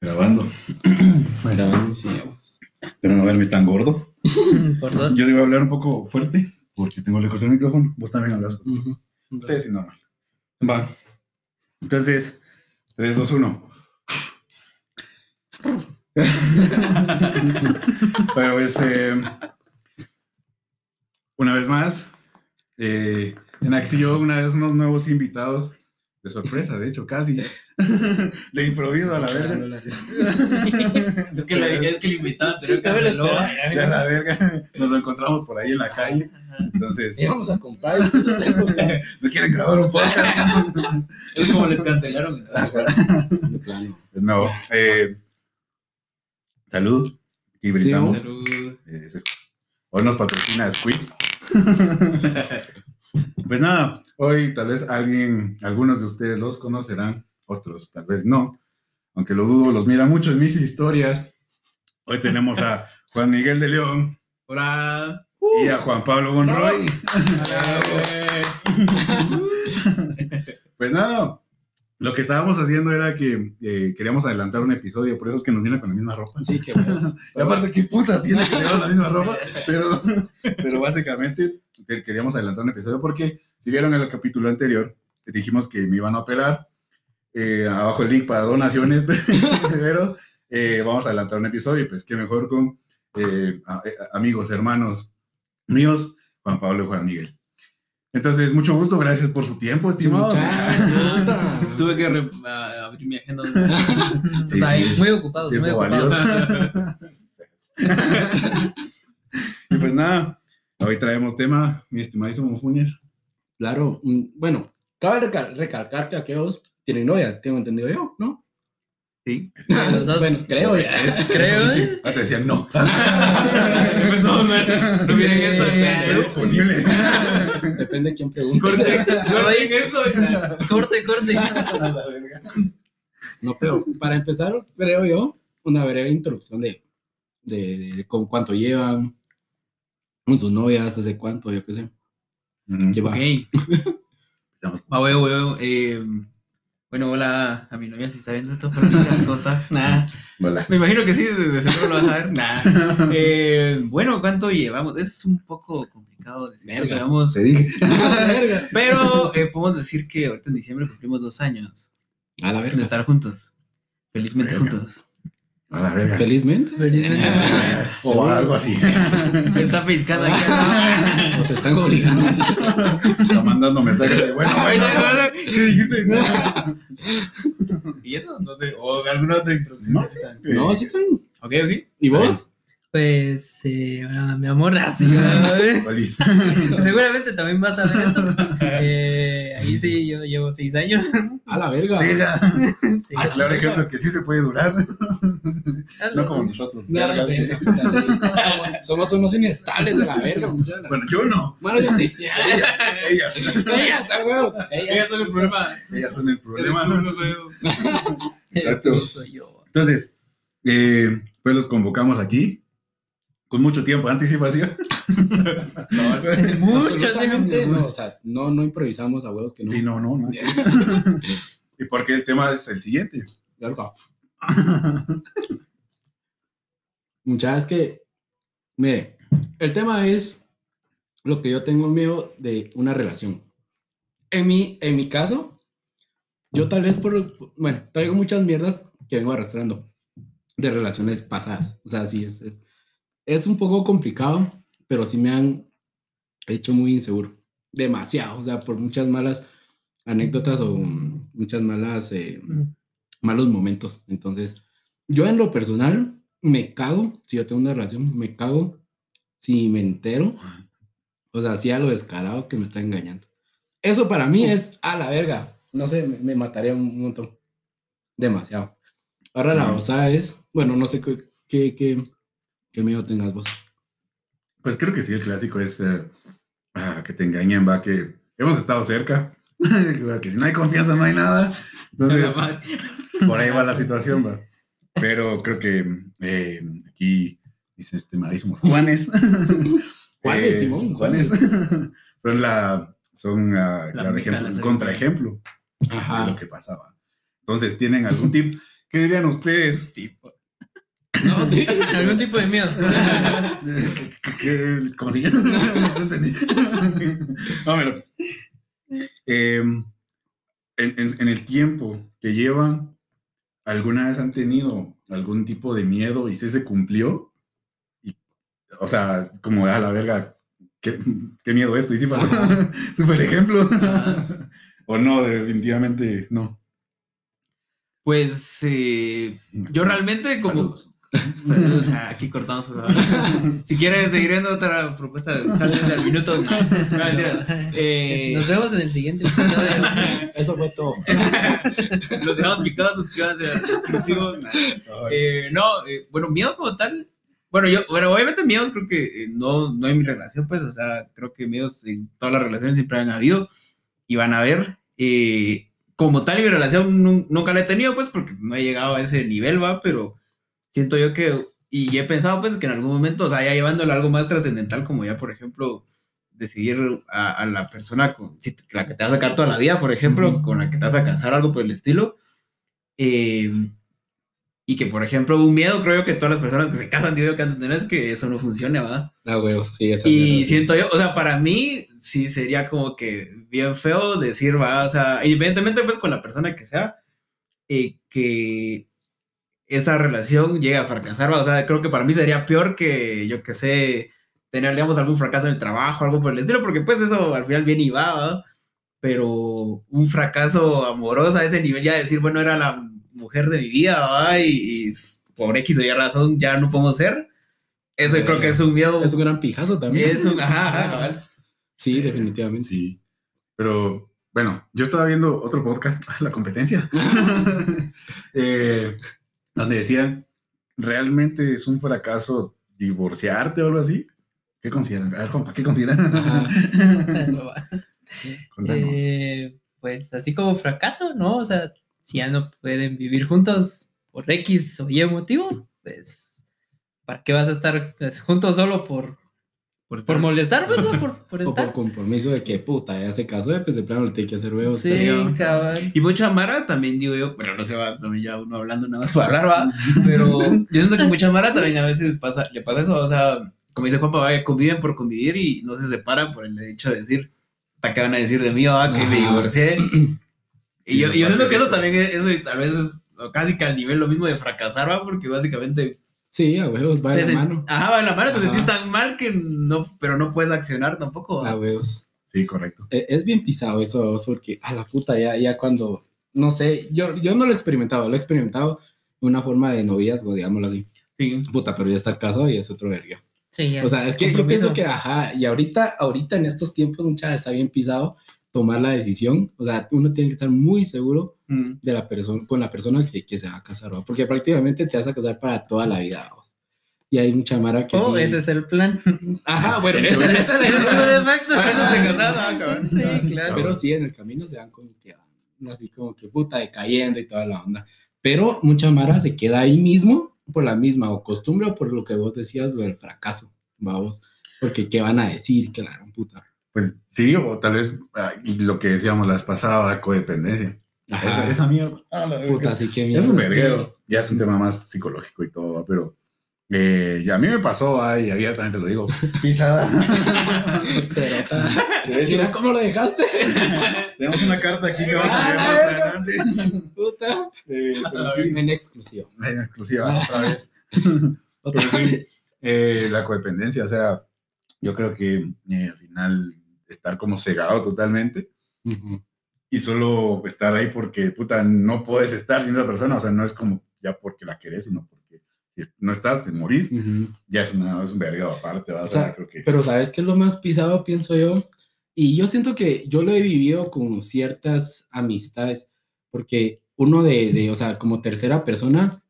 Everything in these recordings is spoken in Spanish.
Grabando. Grabando, sí, vamos. Pero no verme tan gordo. Por dos. Yo iba a hablar un poco fuerte porque tengo lejos el micrófono. Vos también hablas. Ujú. Ustedes sí, normal. Va. Entonces, 3, 2, 1. Pero es. eh, una vez más, eh, en acción, una vez unos nuevos invitados. De sorpresa, de hecho, casi. De improviso a la verga. Es que, la, es que el invitado anterior canceló. Ya la verga. Nos lo encontramos por ahí en la calle. Entonces, Íbamos a comprar. ¿no quieren grabar un podcast? Es como les cancelaron. No. Eh, salud. Y brindamos. Salud. Eh, es- Hoy nos patrocina Squid. Pues nada, hoy tal vez alguien, algunos de ustedes los conocerán, otros tal vez no, aunque lo dudo, los mira mucho en mis historias. Hoy tenemos a Juan Miguel de León Hola. y a Juan Pablo Monroy. Pues nada, lo que estábamos haciendo era que eh, queríamos adelantar un episodio, por eso es que nos viene con la misma ropa. Sí, que bueno. Y aparte, ¿qué putas tiene que llevar la misma ropa? Pero, pero básicamente que- queríamos adelantar un episodio porque si vieron el capítulo anterior, dijimos que me iban a operar. eh, abajo el link para donaciones, pero eh, vamos a adelantar un episodio y pues qué mejor con amigos, hermanos míos, Juan Pablo y Juan Miguel. Entonces, mucho gusto, gracias por su tiempo, estimado. Muchacha. Tuve que re- a- abrir mi agenda. Sí, Está ahí, sí. muy ocupados, muy valioso. y pues nada, hoy traemos tema, mi estimadísimo Funes. Claro, mm, bueno, cabe recal- recalcar que aquellos tienen novia, tengo entendido yo, ¿no? Sí. Los dos. Bueno, creo ya. Creo, ¿eh? Ah, te decían no. Empezamos mal. No miren esto. Eh, disponible. Depende de quién pregunte. Corte, corten esto. Corte, corte. No, pero para empezar, creo yo, una breve introducción de, de, de con cuánto llevan, con sus novias, hace cuánto, yo qué sé. Mm, Lleva. Ok. Estamos- Ah, huevo, huevo. Eh, bueno, hola a mi novia si está viendo esto por las costas. Nah. Hola. Me imagino que sí, de, de seguro lo vas a ver. Nah. Eh, bueno, ¿cuánto llevamos? Es un poco complicado decir Verga. llevamos, Se dije. Verga. pero eh, podemos decir que ahorita en diciembre cumplimos dos años A la de verga. estar juntos. Felizmente Verga. juntos. A la verga. Felizmente. Felizmente. O algo así. Está piscando aquí. O te están obligando. Está mandando mensajes de bueno, bueno. ¿Qué dijiste? ¿Y eso? No sé. ¿O alguna otra introducción? No, sí. No, sí están. Ok, ok. ¿Y vos? Pues, eh, bueno, mi amor, así. ¿no? Feliz. Seguramente también vas a ver esto. Eh, ahí sí, yo llevo seis años. A la verga. Sí. Ah, claro ejemplo que sí se puede durar. No como nosotros. No, verga. Somos unos inestables de la verga, muchachos. Bueno, yo no. Bueno, yo sí. Ella, ellas. Ellas, huevos. Ellas. Ellas son el problema. Ellas son el problema. tú, no soy yo. Exacto. Este soy yo. Entonces, eh, pues los convocamos aquí con mucho tiempo de anticipación. Mucho Absolutamente tiempo. no, o sea, no, no improvisamos a huevos que no. Sí, no, no, no. y porque el tema es el siguiente. Muchachos, es que, mire, el tema es lo que yo tengo miedo de una relación. En mi, en mi caso, yo tal vez por, bueno, traigo muchas mierdas que vengo arrastrando de relaciones pasadas. O sea, sí, es, es, es un poco complicado, pero sí me han hecho muy inseguro. Demasiado, o sea, por muchas malas anécdotas o mm, muchas malas... eh, malos momentos. Entonces, yo en lo personal me cago, si yo tengo una relación, me cago si me entero, o sea, si a lo descarado que me está engañando. Eso para mí es a la verga. No sé, me, me mataría un montón. Demasiado. Ahora la Ujú. osa es, bueno, no sé qué, qué, qué, qué miedo tengas vos. Pues creo que sí, el clásico es eh, ah, que te engañen, va, que hemos estado cerca. que si no hay confianza no hay nada. Entonces, por ahí va la situación, va. Pero creo que eh, aquí, mis estimadísimos Juanes. Juanes, eh, Simón, Juanes. Son la, son, ah, La ejemplo, la un contraejemplo de lo que pasaba. Entonces, ¿tienen algún tip? ¿Qué dirían ustedes? Tipo. No, sí. Algún tipo de miedo. ¿Qué- qué- ¿Cómo se llama? No entendí. No, pero pues, eh, en, en- en el tiempo que llevan, ¿alguna vez han tenido algún tipo de miedo y si se cumplió? Y, o sea, como a la verga, qué, qué miedo esto. Y sí pasó. Super ejemplo. o no, definitivamente no. Pues eh, yo realmente como... Saludos. Ah, Aquí cortamos. por favor. si quieren seguir viendo otra propuesta, sálvense al minuto. No. Eh, Nos vemos en el siguiente episodio. Eso fue todo. los dejamos picados, suscríbanse al exclusivo. Eh, no, eh, bueno, miedo como tal. Bueno, yo, bueno, obviamente miedos creo que eh, no, no en mi relación, pues, o sea, creo que miedos en todas las relaciones siempre han habido y van a haber. Eh, como tal, en mi relación nun- nunca la he tenido, pues, porque no he llegado a ese nivel, va, pero siento yo que, y he pensado, pues, que en algún momento, o sea, ya llevándolo a algo más trascendental, como ya, por ejemplo, decidir a, a la persona con si la que te va a sacar toda la vida, por ejemplo, Ujú. con la que te vas a casar, algo por el estilo. Eh, y que, por ejemplo, un miedo, creo yo que todas las personas que se casan, digo yo que antes de tener es que eso no funcione, ¿verdad? Ah, huevos, sí, esa Y mierda, sí. siento yo, o sea, para mí sí sería como que bien feo decir, va, o sea, independientemente pues con la persona que sea, eh, que esa relación llegue a fracasar, o sea, creo que para mí sería peor que, yo que sé, tener, digamos, algún fracaso en el trabajo, algo por el estilo, porque pues eso al final viene y va, pero un fracaso amoroso a ese nivel, ya decir, bueno, era la mujer de mi vida, ¿va? Y, y por X o Y razón ya no podemos ser. Eso Eh, creo que es un miedo Es un gran pijazo también. es un, ajá, ajá, cabal. Sí, definitivamente. Sí. Pero bueno, yo estaba viendo otro podcast, La Competencia, eh, donde decían, ¿realmente es un fracaso divorciarte o algo así? ¿Qué consideran? A ver, compa, ¿qué consideran? Eh, pues así como fracaso, ¿no? O sea, si ya no pueden vivir juntos por X o Y motivo, pues, ¿para qué vas a estar pues, juntos solo por, por molestar, pues, no? Por, por O por estar. compromiso de que puta, ya se casó, pues de plano le tiene que hacer huevos. Sí, cabal. Y mucha Mara también digo yo, pero no se va, también ya uno hablando nada más para hablar, va. Pero yo siento que mucha Mara también a veces pasa, le pasa eso, o sea, como dice Juanpa, vaya, conviven por convivir y no se separan por el hecho de decir, ¿hasta qué van a decir de mí, va? Que me divorcié. Y yo, yo siento que eso eso. también es, eso tal vez es casi que al nivel lo mismo de fracasar, va, porque básicamente Sí, a huevos, va de la mano. Ajá, va de la mano, te Ajá. sentís tan mal que no, pero no puedes accionar tampoco. A huevos. Sí, correcto. E- Es bien pisado eso, porque a la puta, ya, ya cuando, no sé, yo, yo no lo he experimentado, lo he experimentado de una forma de noviazgo, digámoslo así. Sí. Puta, pero ya estar casado y es otro verga. Sí, ya O sea, es que yo pienso que, ajá, y ahorita, ahorita en estos tiempos, mucha está bien pisado tomar la decisión. O sea, uno tiene que estar muy seguro Mm. de la persona, con la persona que, que se va a casar, ¿va? porque prácticamente te vas a casar para toda la vida. ¿va? Y hay mucha mara que Oh, sí. ese es el plan. Ajá, bueno, esa es la idea de facto. Por eso te casas, ah, cabrón. Sí, Ah, claro. pero sí, en el camino se dan como que, ah, así como que puta decayendo y toda la onda. Pero mucha mara se queda ahí mismo por la misma o costumbre o por lo que vos decías, lo del fracaso, vamos. Porque qué van a decir, que la gran puta. Pues sí, o tal vez, ah, lo que decíamos las pasadas, codependencia. Ajá. Esa, esa mierda. Ah, la. Puta, así que Es un mierda. verguero. Ya es un tema más psicológico y todo, pero eh, ya a mí me pasó, ay, abiertamente lo digo, pisada. Cerota. Mira cómo lo dejaste. tenemos una carta aquí que vamos a ver más adelante. Puta. Eh, pero sí, En exclusiva. en exclusiva, otra vez. Otra Pero sí, eh, la codependencia, o sea, yo creo que eh, al final estar como cegado totalmente Ujú. Y solo estar ahí porque, puta, no puedes estar sin esa persona, o sea, no es como ya porque la querés, sino porque si no estás, te morís, Ujú. ya es, una, es un vergado aparte, ¿va? o sea, creo que... Pero ¿sabes qué es lo más pisado, pienso yo? Y yo siento que yo lo he vivido con ciertas amistades, porque uno de, de, o sea, como tercera persona,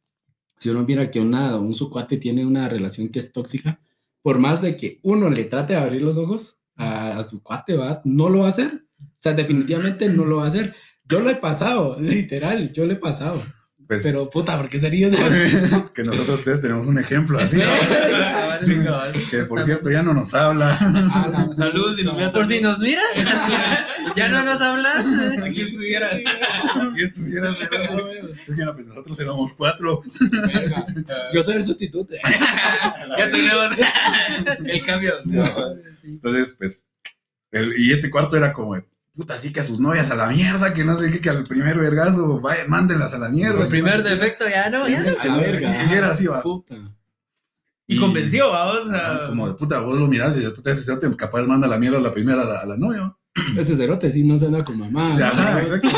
si uno mira que una, un su cuate tiene una relación que es tóxica, por más de que uno le trate de abrir los ojos a, a su cuate, ¿va? no lo va a hacer. O sea, definitivamente no lo va a hacer. Yo lo he pasado, literal, yo lo he pasado. Pues, Pero puta, ¿por qué sería eso? que nosotros tres tenemos un ejemplo así. Que por cierto ya no nos habla. Ah, la Saludos, si nos puta. mira Por si nos miras, ya no nos hablas. Aquí estuviera. Aquí estuvieras, pero- Es que no, pues nosotros éramos cuatro. Verga. Yo soy el sustituto. Ya tenemos el cambio. Entonces, pues, el- y este cuarto era como, de, puta, así que a sus novias a la mierda, que no sé qué, que al primer vergazo, vaya, mándenlas a la mierda. El primer defecto ya no, ya no. A la verga. Y era así, va. Puta. Y convenció, vamos Ah, a. Como de puta, vos lo mirás y dices, puta, ese cerote capaz manda la mierda a la primera a la, a la novia. Este cerote sí no se anda con mamá. O sea.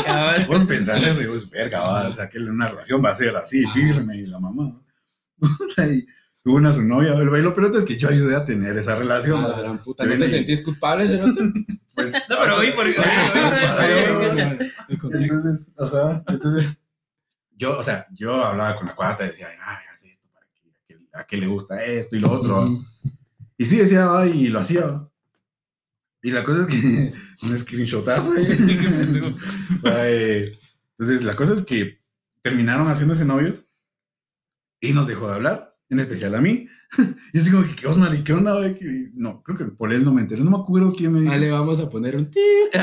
Cabal. Vos pensás eso y vos, verga, va, o sea, que una relación va a ser así, firme, y la mamá. Puta, y tuvo una su novia, el bailo, pero es que yo ayudé a tener esa relación. A la va. gran puta. Te ¿No te sentís culpable? Pues, No, pero oí por. oí, oí, oí, escucha. El contexto. Entonces, entonces, yo, o sea, yo hablaba con la cuata y decía, ay, haz esto para que, a qué le gusta esto y lo otro. Y sí, decía, ay, y lo hacía. Y la cosa es que, un screenshotazo. Ay, Entonces, la cosa es que terminaron haciéndose novios y nos dejó de hablar, en especial a mí. Y yo así como que, ¿qué Osmar? ¿Y qué onda, güey? Que- No, creo que por él no me enteré, no me acuerdo quién me dijo. Ah, le vamos a poner un ti.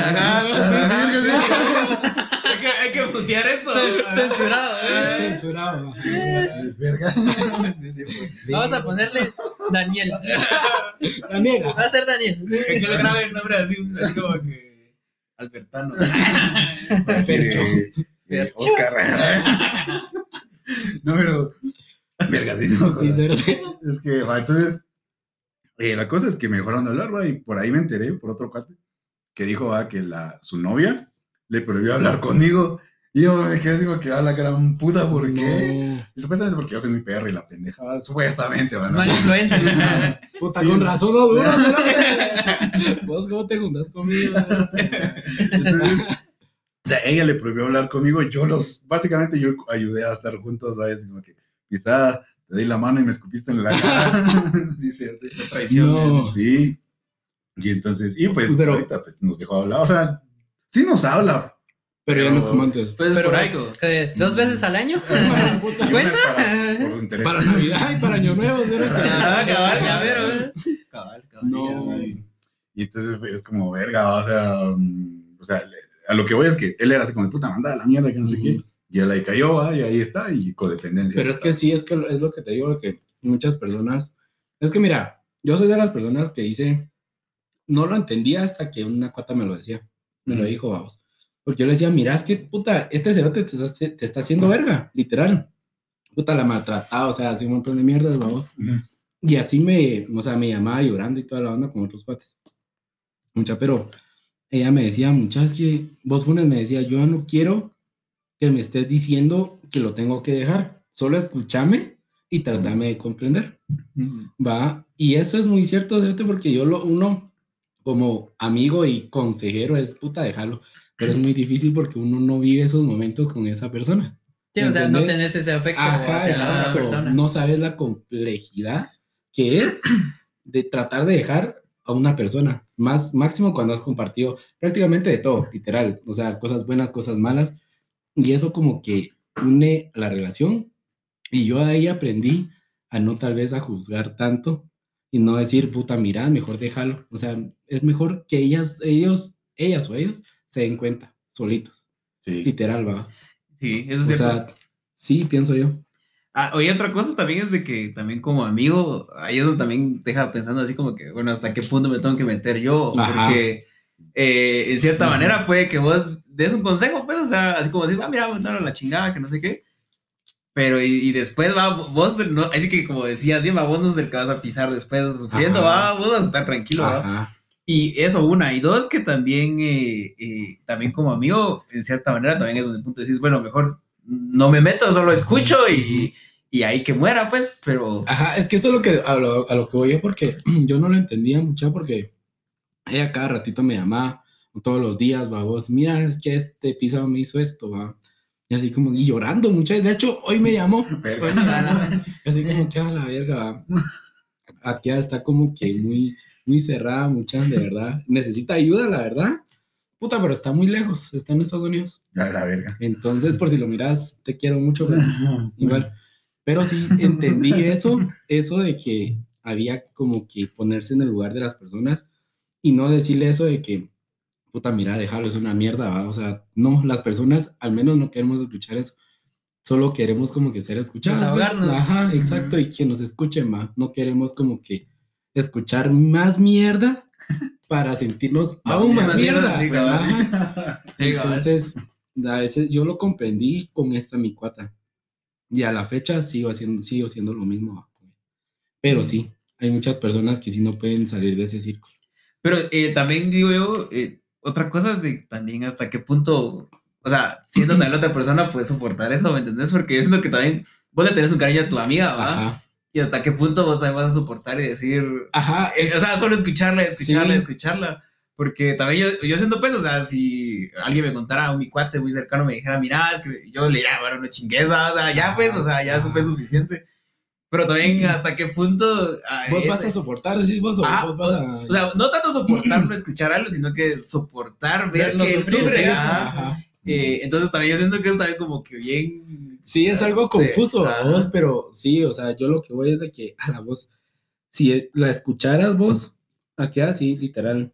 Hay que, putear esto. Cen- Censurado. ¿eh? Censurado. Verga. Vamos a ponerle Daniel. La niega. Va a ser Daniel. Que le grabe el nombre así, así como que. Albertano. De Oscar. No, pero. Verga, sí, no. Sí. Es que, va, entonces. eh, la cosa es que me dejaron de hablar, va, y por ahí me enteré, por otro cuate, que dijo, va, que la, su novia le prohibió hablar conmigo. Y yo me quedé así como que, a la gran puta, ¿por qué? No. Y supuestamente porque yo soy muy perro y la pendeja, va, supuestamente, va. Es influencia. Puta, Sí. con razón no dudas. ¿Vos cómo te juntas conmigo? Entonces, o sea, ella le prohibió hablar conmigo y yo los, básicamente yo ayudé a estar juntos, ¿sabes? Como que quizá te di la mano y me escupiste en la cara. sí, cierto. Traición. No. Sí. Y entonces, y pues Pero- ahorita pues, nos dejó hablar. O sea, sí nos habla. Pero ya no es como antes. Pues Pero, por eh, dos veces al año. ¿Cuenta? Para. Para Navidad y para Año Nuevo. Ah, cabal, Ya, cabal. pero, Cabal, cabal. No. Y, entonces pues, es como verga, o sea, mm, o sea, le- a lo que voy es que él era así como de puta manda a la mierda, que no sé qué. Y él ahí cayó, ¿va? y ahí está, y codependencia. Pero es que sí, es que lo- es lo que te digo, que muchas personas, es que mira, yo soy de las personas que dice, no lo entendía hasta que una cuata me lo decía, me lo Ujú. dijo, vamos, porque yo le decía, mira, es que puta, este cerote te está, te está haciendo verga, literal, puta, la maltrataba, o sea, así un montón de mierdas, vamos, Ujú. y así me, o sea, me llamaba llorando y toda la onda con otros cuates, mucha, pero ella me decía, muchas que vos Funes me decía, yo no quiero que me estés diciendo que lo tengo que dejar. Solo escúchame y trátame de comprender. Va. Y eso es muy cierto, ¿cierto? Porque yo lo, uno, como amigo y consejero, es puta, déjalo. Pero es muy difícil porque uno no vive esos momentos con esa persona. sí, o sea, no tenés ese afecto Ajá, hacia la otra persona. No sabes la complejidad que es de tratar de dejar a una persona. Más máximo cuando has compartido prácticamente de todo, literal. O sea, cosas buenas, cosas malas. Y eso como que une la relación. Y yo ahí aprendí a no tal vez a juzgar tanto y no decir, puta, mira, mejor déjalo. O sea, es mejor que ellas, ellos, ellas o ellos se den cuenta, solitos. Sí. Literal, va. Sí, eso es O cierto. sea, sí, pienso yo. Ah, oye, otra cosa también es de que también como amigo, ahí es donde también deja pensando así como que, bueno, ¿hasta qué punto me tengo que meter yo? Ajá. Porque eh, en cierta manera puede que vos des un consejo, pues, o sea, así como decir, ah, mira, a la chingada, que no sé qué. Pero y, y después va, vos, no, así que como decías bien, va, vos no es el que vas a pisar después sufriendo, Ajá. va, vos vas a estar tranquilo, va. Y eso, una. Y dos, que también, eh, eh, también como amigo, en cierta manera, también es donde el punto decís, bueno, mejor no me meto, solo escucho y, y ahí que muera, pues, pero... Ajá, es que eso es lo que, a lo, a lo que voy yo, porque yo no lo entendía mucho, porque ella cada ratito me llamaba, todos los días, va, vos, mira, es que este pisado me hizo esto, va. Y así como, y llorando mucho. De hecho, hoy me llamó. Verga. Hoy me llamó. Así como que a la verga, va. Aquí está como que muy, muy cerrada, mucha, de verdad. Necesita ayuda, la verdad. Puta, pero está muy lejos, está en Estados Unidos. A la verga. Entonces, por si lo miras, te quiero mucho, pero igual. Pero sí entendí eso, eso de que había como que ponerse en el lugar de las personas y no decirle eso de que, puta, mira, déjalo, es una mierda, ¿va? o sea, no, las personas al menos no queremos escuchar eso, solo queremos como que ser escuchados. Desahogarnos. Ajá, exacto, y que nos escuchen más, no queremos como que escuchar más mierda para sentirnos aún más mierda, mierda. Entonces, a veces yo lo comprendí con esta mi cuata. Y a la fecha sigo haciendo, sigo haciendo lo mismo. Pero sí, hay muchas personas que sí no pueden salir de ese círculo. Pero eh, también digo yo, eh, otra cosa es de también hasta qué punto, o sea, siendo también la otra persona, puedes soportar eso, ¿me entendés? Porque yo siento que también vos le tenés un cariño a tu amiga, ¿va? Ajá. Y hasta qué punto vos también vas a soportar y decir, Ajá. eh, o sea, solo escucharla, escucharla, Sí. escucharla. Porque también yo, yo siento, pues, o sea, si alguien me contara, o mi cuate muy cercano me dijera, mira, es que yo le diría, bueno, no chingueza, o sea, ya pues, o sea, ya fue suficiente. Pero también hasta qué punto... ah, Vos vas a soportar, decís vos, o Ah, vos vas a. o sea, no tanto soportarlo, escuchar algo, sino que soportar ver Verlo que sufre. Eh, entonces también yo siento que es también como que bien... Sí, es algo confuso, Ajá. vos, pero sí, o sea, yo lo que voy es de que a la voz, si la escucharas vos, aquí así, literal,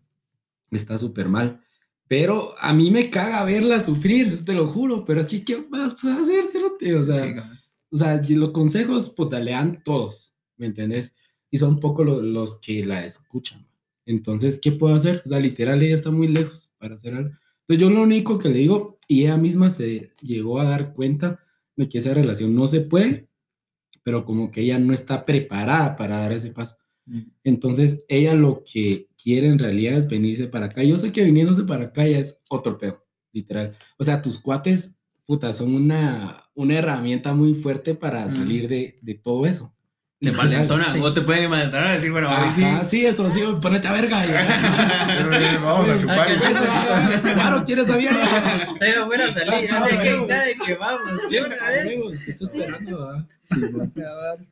está súper mal. Pero a mí me caga verla sufrir, te lo juro, pero es que ¿qué más puedo hacer? O sea, Sí. O sea, los consejos, puta, le dan todos, ¿me entendés? Y son pocos lo- los que la escuchan. Entonces, ¿qué puedo hacer? O sea, literal, ella está muy lejos para hacer algo. Entonces, yo lo único que le digo, y ella misma se llegó a dar cuenta de que esa relación no se puede, pero como que ella no está preparada para dar ese paso. Entonces, ella lo que quiere en realidad es venirse para acá. Yo sé que viniéndose para acá ya es otro pedo, literal. O sea, tus cuates, puta, son una, una herramienta muy fuerte para salir de, de todo eso. Te malentonan, sí. o te pueden malentonar y decir, bueno, a. Ajá, sí, eso, sí, ponete a verga. ya. Vamos a chupar. Ah, y- que- Claro, ¿quieres saber? Está bien buena salir, no sé qué, nada de que vamos, una vez. Amigos, te estoy esperando. Cabal.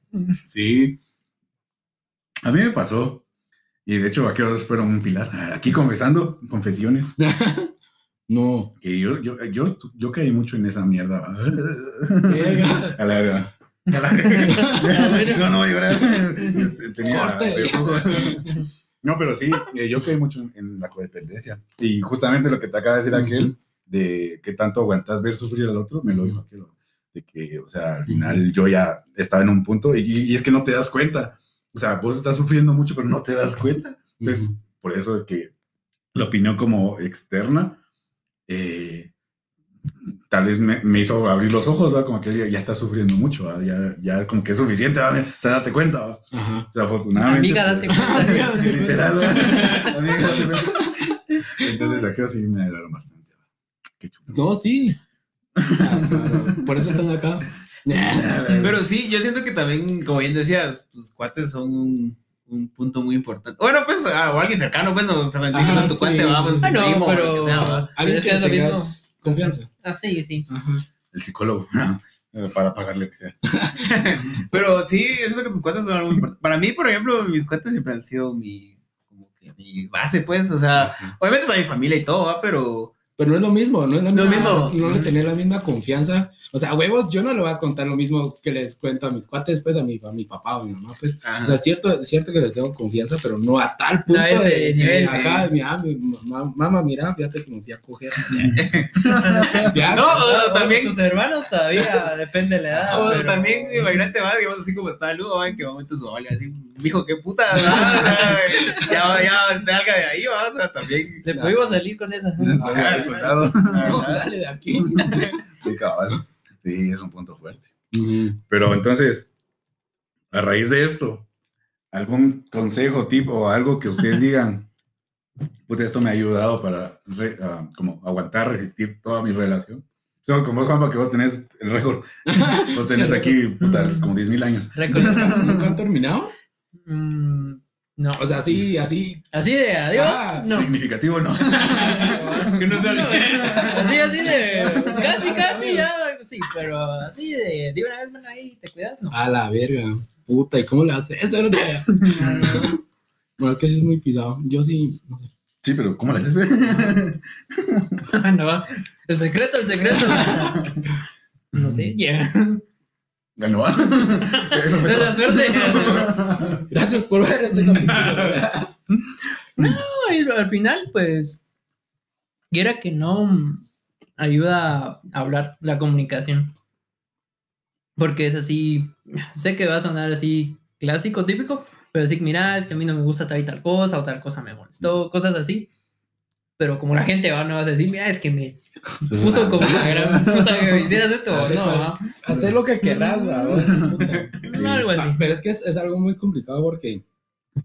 Sí. A mí me pasó. Y de hecho, aquí os espero un pilar. Aquí confesando, confesiones. No. Que yo, yo, yo, yo caí mucho en esa mierda. A la verga. No, no voy a llorar. Este, Tenía. No, pero sí, eh, yo caí mucho en- en la codependencia. Y justamente lo que te acaba de decir aquel, de que tanto aguantas ver sufrir al otro, me lo dijo aquel. De que, o sea, al final yo ya estaba en un punto y, y es que no te das cuenta. O sea, vos estás sufriendo mucho, pero no te das cuenta. Entonces, por eso es que la opinión como externa, eh, tal vez me, me hizo abrir los ojos, ¿va? Como que ya, ya está sufriendo mucho, ¿va? Ya, ya como que es suficiente, ¿va? O sea, date cuenta. O sea, afortunadamente. Amiga, date cuenta. Literal. Amiga, date cuenta. Entonces, aquí sí me ayudaron bastante. Qué chulo. No, sí. Ah, claro. Por eso están acá. Pero sí, yo siento que también, como bien decías, tus cuates son un, un punto muy importante. Bueno, pues, a- o alguien cercano, pues, no, o sea, no tu sí. cuate, va, pues, Ah, no, primo, o lo pero que sea, va. Alguien es que es lo mismo. Confianza. Ah, sí, sí. Ajá. El psicólogo, eh, para pagarle lo que sea. Pero sí, yo siento que tus cuates son algo muy importante. Para mí, por ejemplo, mis cuates siempre han sido mi, como que mi base, pues, o sea, Ajá. obviamente es mi familia y todo, ¿va? Pero, Pero no es lo mismo, no es la No es misma, lo mismo. no le tener la misma confianza. O sea, huevos, yo no le voy a contar lo mismo que les cuento a mis cuates, pues a mi, a mi papá o a mi mamá, pues. O sea, es cierto, es cierto que les tengo confianza, pero no a tal punto No a ese de, ajá, mira, mi mamá, mamá, mira, fíjate que me fui a coger. Ya, No, o sea, O también, Tus hermanos todavía, depende de la edad. o pero- también, imagínate, va, digamos, así como está Lugo, va, en qué momento su abuela, así, dijo, qué puta, ¿va? O sea, ya, ya, salga de ahí, va, o sea, también. Le pudimos salir con esa. Ah, soldado. no sale de aquí. Sí, cabal. Sí, es un punto fuerte. Pero entonces, a raíz de esto, algún consejo, tipo, o algo que ustedes digan, puta, esto me ha ayudado para re- ah, como aguantar, resistir toda mi relación. Somos como vos, Juanpa, que vos tenés el récord. Vos tenés aquí, puta, como 10 mil años. Récord. ¿Nunca han terminado? Mm, no. O sea, así, así. Así de adiós. Ah, no. Significativo, ¿no? Que no sea Así, así de. Casi, casi, ya. Sí, pero así de. De una vez, bueno, ahí te cuidas, no. A la verga. Puta, ¿y cómo le haces eso? Bueno, es que sí es muy pisado. Yo sí, no sé. Sí, pero ¿cómo le haces? no, el secreto, el secreto. No sé, ya. Ganó. Eso fue De la suerte. Gracias por ver este capítulo. No, y al final, pues, quiera que no ayuda a hablar la comunicación. Porque es así, sé que va a sonar así clásico, típico, pero decir, mira, es que a mí no me gusta tal y tal cosa, o tal cosa me molestó, cosas así. Pero como la gente va, no vas a decir, mira, es que me puso una- como una gran puta que me hicieras esto, o Hace no. Hacer lo que querrás, va. No, algo así. Pero es que es, es algo muy complicado porque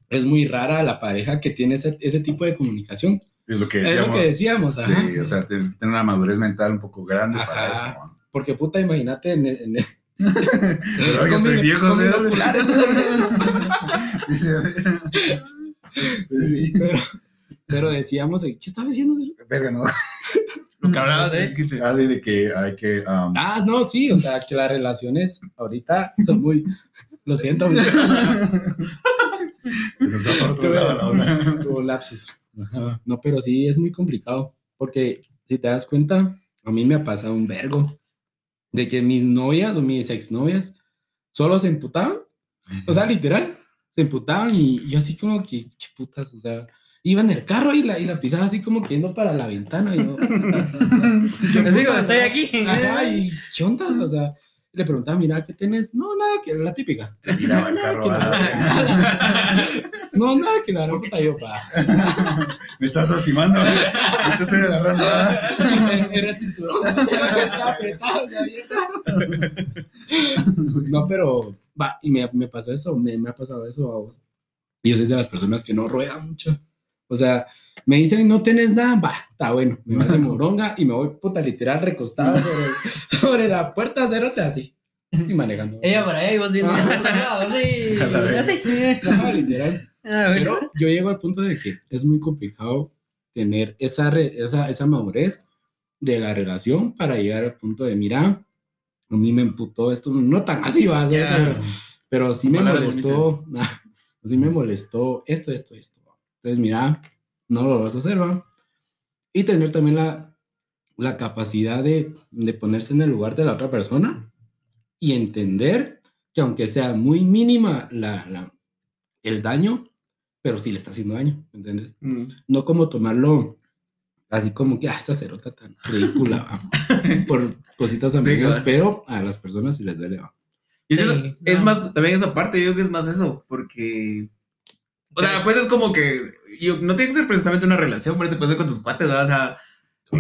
es muy rara la pareja que tiene ese, ese tipo de comunicación. Es lo que Es lo decíamos. que decíamos, ajá. Sí, o sea, tener una madurez mental un poco grande para eso. ¿no? Porque puta, imagínate en, el- en el- Pero con estoy viejo, ¿sí? Sí. pero, pero decíamos, de, ¿qué estaba diciendo? Verga, ¿no? Lo que hablabas No sé. de que Ah, de, de que hay que... um, Ah, no, sí, o sea, que las relaciones ahorita son muy... Lo siento, mucho. nos va por otro lado la onda. tuvo lapsus. No, pero sí es muy complicado, porque si te das cuenta, a mí me ha pasado un vergo de que mis novias o mis exnovias solo se emputaban, o sea, literal, se emputaban y yo así como que, qué putas, o sea, iba en el carro y la, y la pisaba así como que yendo para la ventana y yo, Les digo, estoy aquí. Ajá, y ¿qué onda? O sea, le preguntaba, mira, ¿qué tienes? No, nada, que la típica. El carro. que la No, nada, que la puta yo, pa. Me estás lastimando. ¿eh? Yo te estoy agarrando. Era el cinturón. Estaba apretado. No, pero va, y me, me pasó eso, me, me ha pasado eso a vos. Y yo soy de las personas que no ruedan mucho. O sea, me dicen, no tenés nada, va, está bueno. Me voy de moronga y me voy, puta, literal, recostado sobre, sobre la puerta, cerote, así. Y manejando. Ella para allá y vos viendo así. Así. Literal. Pero yo llego al punto de que es muy complicado tener esa, re- esa, esa madurez de la relación para llegar al punto de, mira, a mí me emputó esto, no tan así, va. Ya. pero, pero sí me molestó, sí me molestó esto, esto, esto. Entonces, mira, no lo vas a hacer, va. Y tener también la, la capacidad de, de ponerse en el lugar de la otra persona y entender que aunque sea muy mínima la, la, el daño, pero sí le está haciendo daño, ¿me entiendes? Mm. No como tomarlo así como que, ah, esta cerota tan ridícula, va, por cositas amigas, claro. pero a las personas sí les duele, va. Y eso Sí, es no. más, también esa parte, yo creo que es más eso, porque. O sea, pues es como que. Yo, no tiene que ser precisamente una relación, ponete puede ser con tus cuates, ¿verdad? O sea,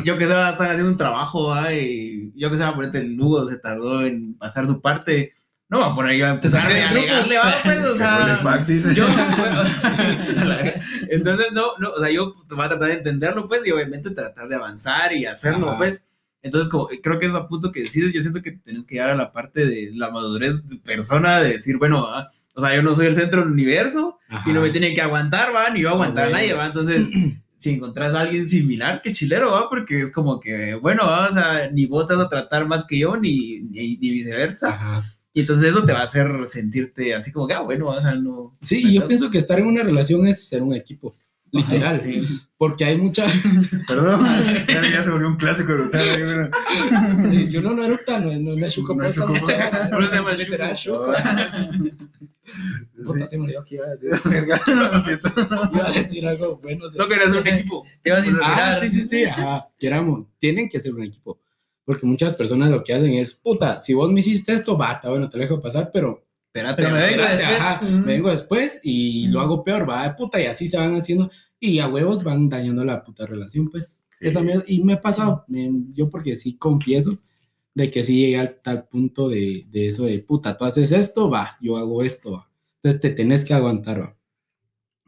yo que sé, están haciendo un trabajo, ¿verdad? Y yo que sé, va, ponete el Lugo, se tardó en pasar su parte. No va a poner yo a empezar a grupo. alegarle, va, pues, o sea. pack, dice. Yo, entonces, no, no, o sea, yo voy a tratar de entenderlo, pues, y obviamente tratar de avanzar y hacerlo, Ajá. pues. Entonces, como, creo que es a punto que decides, yo siento que tienes que llegar a la parte de la madurez de persona, de decir, bueno, ah, o sea, yo no soy el centro del universo y no me tienen que aguantar, va, ni yo aguantar a nadie, va. Entonces, si encontrás a alguien similar, qué chilero, va, porque es como que, bueno, va, o sea, ni vos te vas a tratar más que yo, ni, ni, ni viceversa. Ajá. Y entonces eso te va a hacer sentirte así como que, ah, bueno, o sea, no. Sí, yo pienso que estar en una relación es ser un equipo, literal, Sí. Porque hay mucha, Perdón, ya, se volvió un clásico bueno. sí, si uno no eructa, no, no, no es chuco, No es chuco, no, se llama literal, chuco. Puta, se me olvidó que iba a decir, Verga, lo siento. iba a decir algo bueno. No querés un equipo. Te vas a inspirar. Ah, sí, sí, sí, ajá, queramos, tienen que ser un equipo, porque muchas personas lo que hacen es, puta, si vos me hiciste esto, va, está bueno, te lo dejo pasar, pero Espérate, Pero me vengo Espérate, después. ajá, me vengo después y lo hago peor, va, de puta, y así se van haciendo, y a huevos van dañando la puta relación, pues. Sí. Esa mierda, y me ha pasado, me- yo porque sí confieso de que sí llegué al tal punto de, de eso de puta, tú haces esto, va, yo hago esto, va. Entonces te tenés que aguantar, va.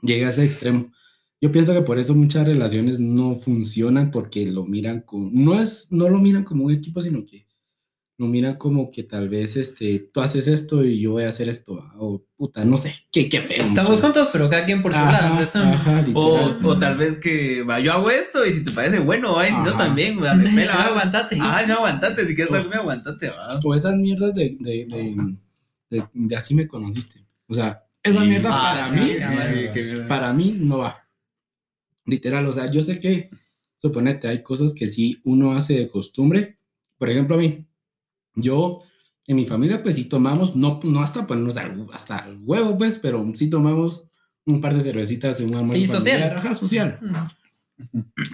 Llegué a ese extremo. Yo pienso que por eso muchas relaciones no funcionan porque lo miran como, no es, no lo miran como un equipo, sino que lo miran como que tal vez este, tú haces esto y yo voy a hacer esto, va, o puta, no sé, qué, qué feo. Estamos juntos, pero cada quien por su Ajá, lado. Eso. ajá, O, o tal vez que va, yo hago esto y si te parece bueno, va, y si no también, me pela. Sí, va. aguantate. Ah, sí, aguantate, si quieres conmigo, aguantate, va. O esas mierdas de, de, de, de- de así me conociste. O sea, esa Sí. mierda Ah, para sí, mí, sí, ah, para mí no va. Literal, o sea, yo sé que, suponete, hay cosas que sí uno hace de costumbre. Por ejemplo, a mí, yo en mi familia, pues sí tomamos, no, no hasta ponernos al- hasta el huevo, pues, pero sí tomamos un par de cervecitas en un almuerzo Sí, social. familiar. Ajá, social. Mm.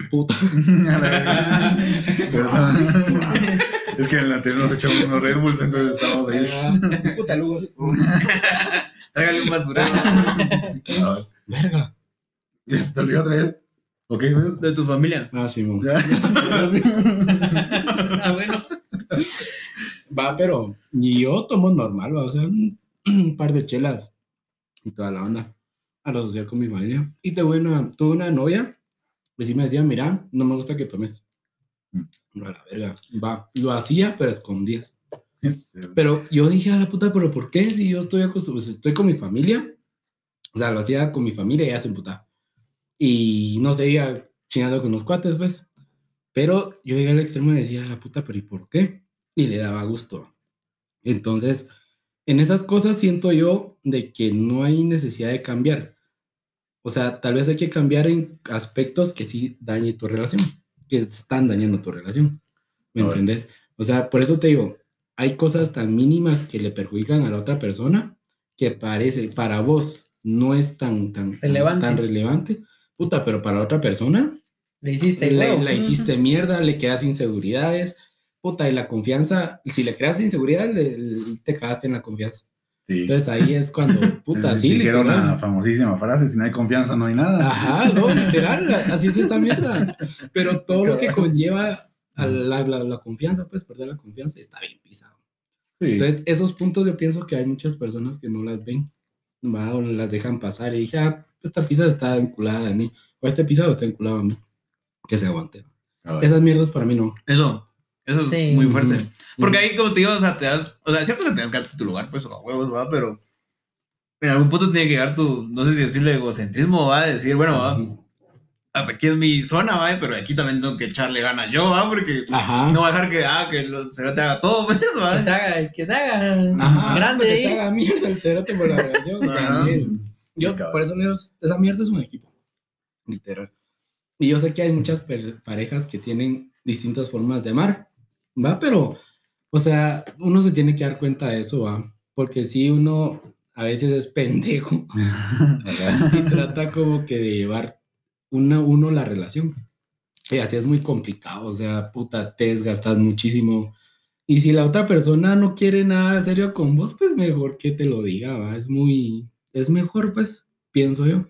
Puta. Perdón. Es que en el anterior nos echamos unos Red Bulls, entonces estábamos ahí. Ah, Puta, luego. Tráigale un basurero Verga. ¿Ya se te olvidó otra vez? ¿Ok, pues? de tu familia. Ah, sí, mo. Ya, ya, sí. ah, bueno. Va, pero y yo tomo normal, va, o sea, un, un par de chelas y toda la onda a lo social con mi familia. Y tuve una, tuve una novia, pues sí me decía, mira, no me gusta que tomes. No, a la verga, va, lo hacía, pero a escondidas. Pero yo dije a la puta, pero ¿por qué? Si yo estoy acostumbrado, pues, estoy con mi familia, o sea, lo hacía con mi familia y ya se emputaba. Y no iba chingando con los cuates, pues. Pero yo llegué al extremo de decir a la puta, pero ¿y por qué? Y le daba gusto. Entonces, en esas cosas siento yo de que no hay necesidad de cambiar. O sea, tal vez hay que cambiar en aspectos que sí dañen tu relación, que están dañando tu relación. ¿Me entiendes? O sea, por eso te digo, hay cosas tan mínimas que le perjudican a la otra persona que parece, para vos no es tan, tan, Relevante. tan relevante. Puta, pero para otra persona Le hiciste la, la hiciste mierda, le creas inseguridades. Puta, y la confianza, si le creas inseguridad, le- le- te cagaste en la confianza. Sí. Entonces ahí es cuando, puta, Sí, sí, dijeron literal. la famosísima frase, si no hay confianza no hay nada. Ajá, no, literal, así es esta mierda. Pero todo lo que conlleva a la, la- la confianza, pues perder la confianza, está bien pisado. Sí. Entonces, esos puntos yo pienso que hay muchas personas que no las ven, ¿va? o las dejan pasar y dije, ah, esta pizza está enculada de mí, o este pisado está enculado de mí, que se aguante. Esas mierdas para mí no. Eso, eso es Sí. muy fuerte. Porque ahí, como te digo, o sea, te das, o sea, es cierto que te das que darte tu lugar, pues, a huevos, va, pero en algún punto tiene que llegar tu, no sé si decirle egocentrismo, va, de decir, bueno, va, hasta aquí es mi zona, va, pero aquí también tengo que echarle ganas yo, va, porque Ajá. no voy a dejar que, ah, que lo, se te haga todo, pues, va. Que se haga, que se haga Ajá, grande que se haga mierda el cerote por la relación. o sea, yo por eso le digo, esa mierda es un equipo, literal. Y yo sé que hay muchas parejas que tienen distintas formas de amar, ¿va? Pero, o sea, uno se tiene que dar cuenta de eso, ¿va? Porque si uno a veces es pendejo y trata como que de llevar una, uno la relación. Y así es muy complicado, o sea, puta, te desgastas muchísimo. Y si la otra persona no quiere nada serio con vos, pues mejor que te lo diga, ¿va? Es muy, es mejor, pues, pienso yo.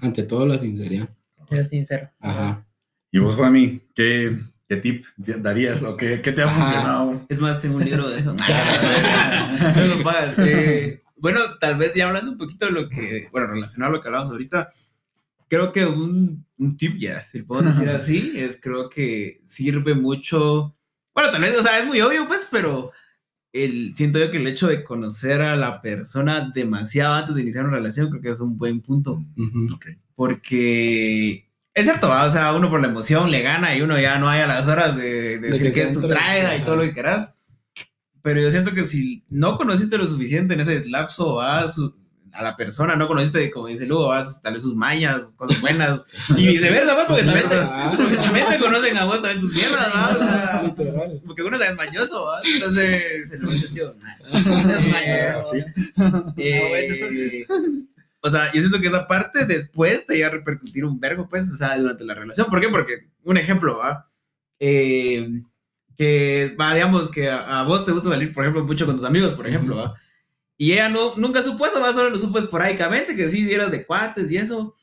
Ante todo, la sinceridad. Ser sincero. Ajá. Y vos, Juanmi, ¿qué, qué tip darías o qué, qué te ha funcionado? a vos? Es más, tengo un libro de eso. Eh, bueno, tal vez ya hablando un poquito de lo que, bueno, relacionado a lo que hablamos ahorita, creo que un, un tip ya, si puedo decir así, es creo que sirve mucho, bueno, tal vez, o sea, es muy obvio, pues, pero el, siento yo que el hecho de conocer a la persona demasiado antes de iniciar una relación, creo que es un buen punto, Ujú. Ok. porque... Es cierto, ¿va? o sea, uno por la emoción le gana y uno ya no hay a las horas de, de De decir que que se es tu entre, traida y todo lo que quieras. Pero yo siento que si no conociste lo suficiente en ese lapso ¿va? Su- a la persona, no conociste, como dice Lugo, ¿va? Sus- tal vez sus mañas, cosas buenas, y viceversa, ¿va? porque, también te, porque también te conocen a vos también tus mierdas, ¿va? O sea, porque uno es mañoso, ¿va? entonces se lo sentido. Mañoso. sí. Eh, o sea, yo siento que esa parte después te iba a repercutir un vergo, pues, o sea, durante la relación. ¿Por qué? Porque, un ejemplo, ¿va? Eh, que, va, digamos, que a, a vos te gusta salir, por ejemplo, mucho con tus amigos, por ejemplo, ¿va? Y ella no, nunca supo eso, ¿va? Solo lo supo esporádicamente, que sí dieras de cuates y eso.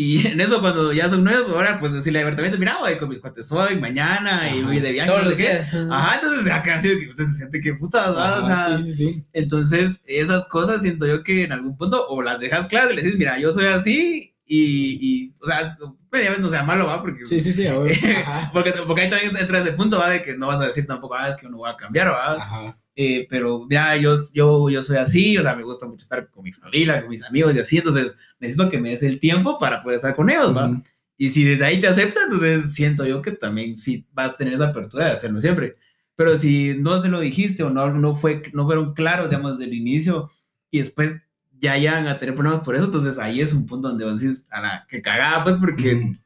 Y en eso, cuando ya son nuevos, ahora, pues, decirle abiertamente, mira, voy con mis cuates hoy, mañana, y voy de viaje, Todos no los qué. días. Ajá, entonces, acá ha sido que usted se siente que putas, ¿va? O sea, sí, sí, sí. entonces, esas cosas siento yo que en algún punto o las dejas claras y le dices, mira, yo soy así y, y o sea, es- mediamente no sea malo, ¿va? Porque, Sí, sí, sí, porque, porque ahí también entra ese punto, ¿va? De que no vas a decir tampoco, ah, es que uno va a cambiar, ¿va? Ajá. Eh, pero ya, yo, yo, yo soy así, o sea, me gusta mucho estar con mi familia, con mis amigos y así, entonces necesito que me des el tiempo para poder estar con ellos, ¿va? Ujú. Y si desde ahí te acepta, entonces siento yo que también sí vas a tener esa apertura de hacerlo siempre. Pero si no se lo dijiste o no, no, fue, no fueron claros, digamos, desde el inicio y después ya llegan a tener problemas por eso, entonces ahí es un punto donde vos decís, a la que cagada, pues, porque Ujú.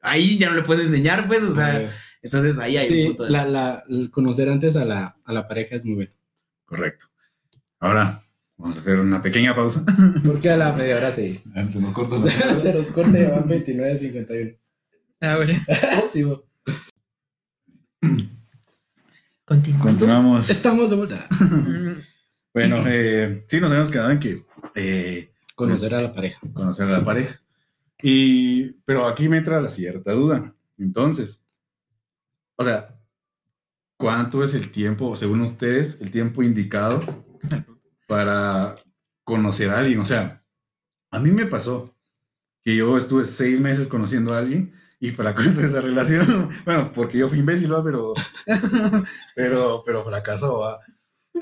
ahí ya no le puedes enseñar, pues, o sea, Ajá. Entonces ahí hay un Sí, punto de... la, la, el conocer antes a la, a la pareja es muy bueno. Correcto. Ahora vamos a hacer una pequeña pausa. Porque a la media hora sí. Se nos corta se nos corta y van 29 a 51. Ah, bueno. Sí, bo. Continuando. Continuamos. Estamos de vuelta. Bueno, eh, sí, nos habíamos quedado en que eh, Conocer a la pareja. conocer a la pareja. Y, pero aquí me entra la cierta duda. Entonces, o sea, ¿cuánto es el tiempo, según ustedes, el tiempo indicado para conocer a alguien? O sea, a mí me pasó que yo estuve seis meses conociendo a alguien y fracasó esa relación. Bueno, porque yo fui imbécil, pero, pero, pero fracasó.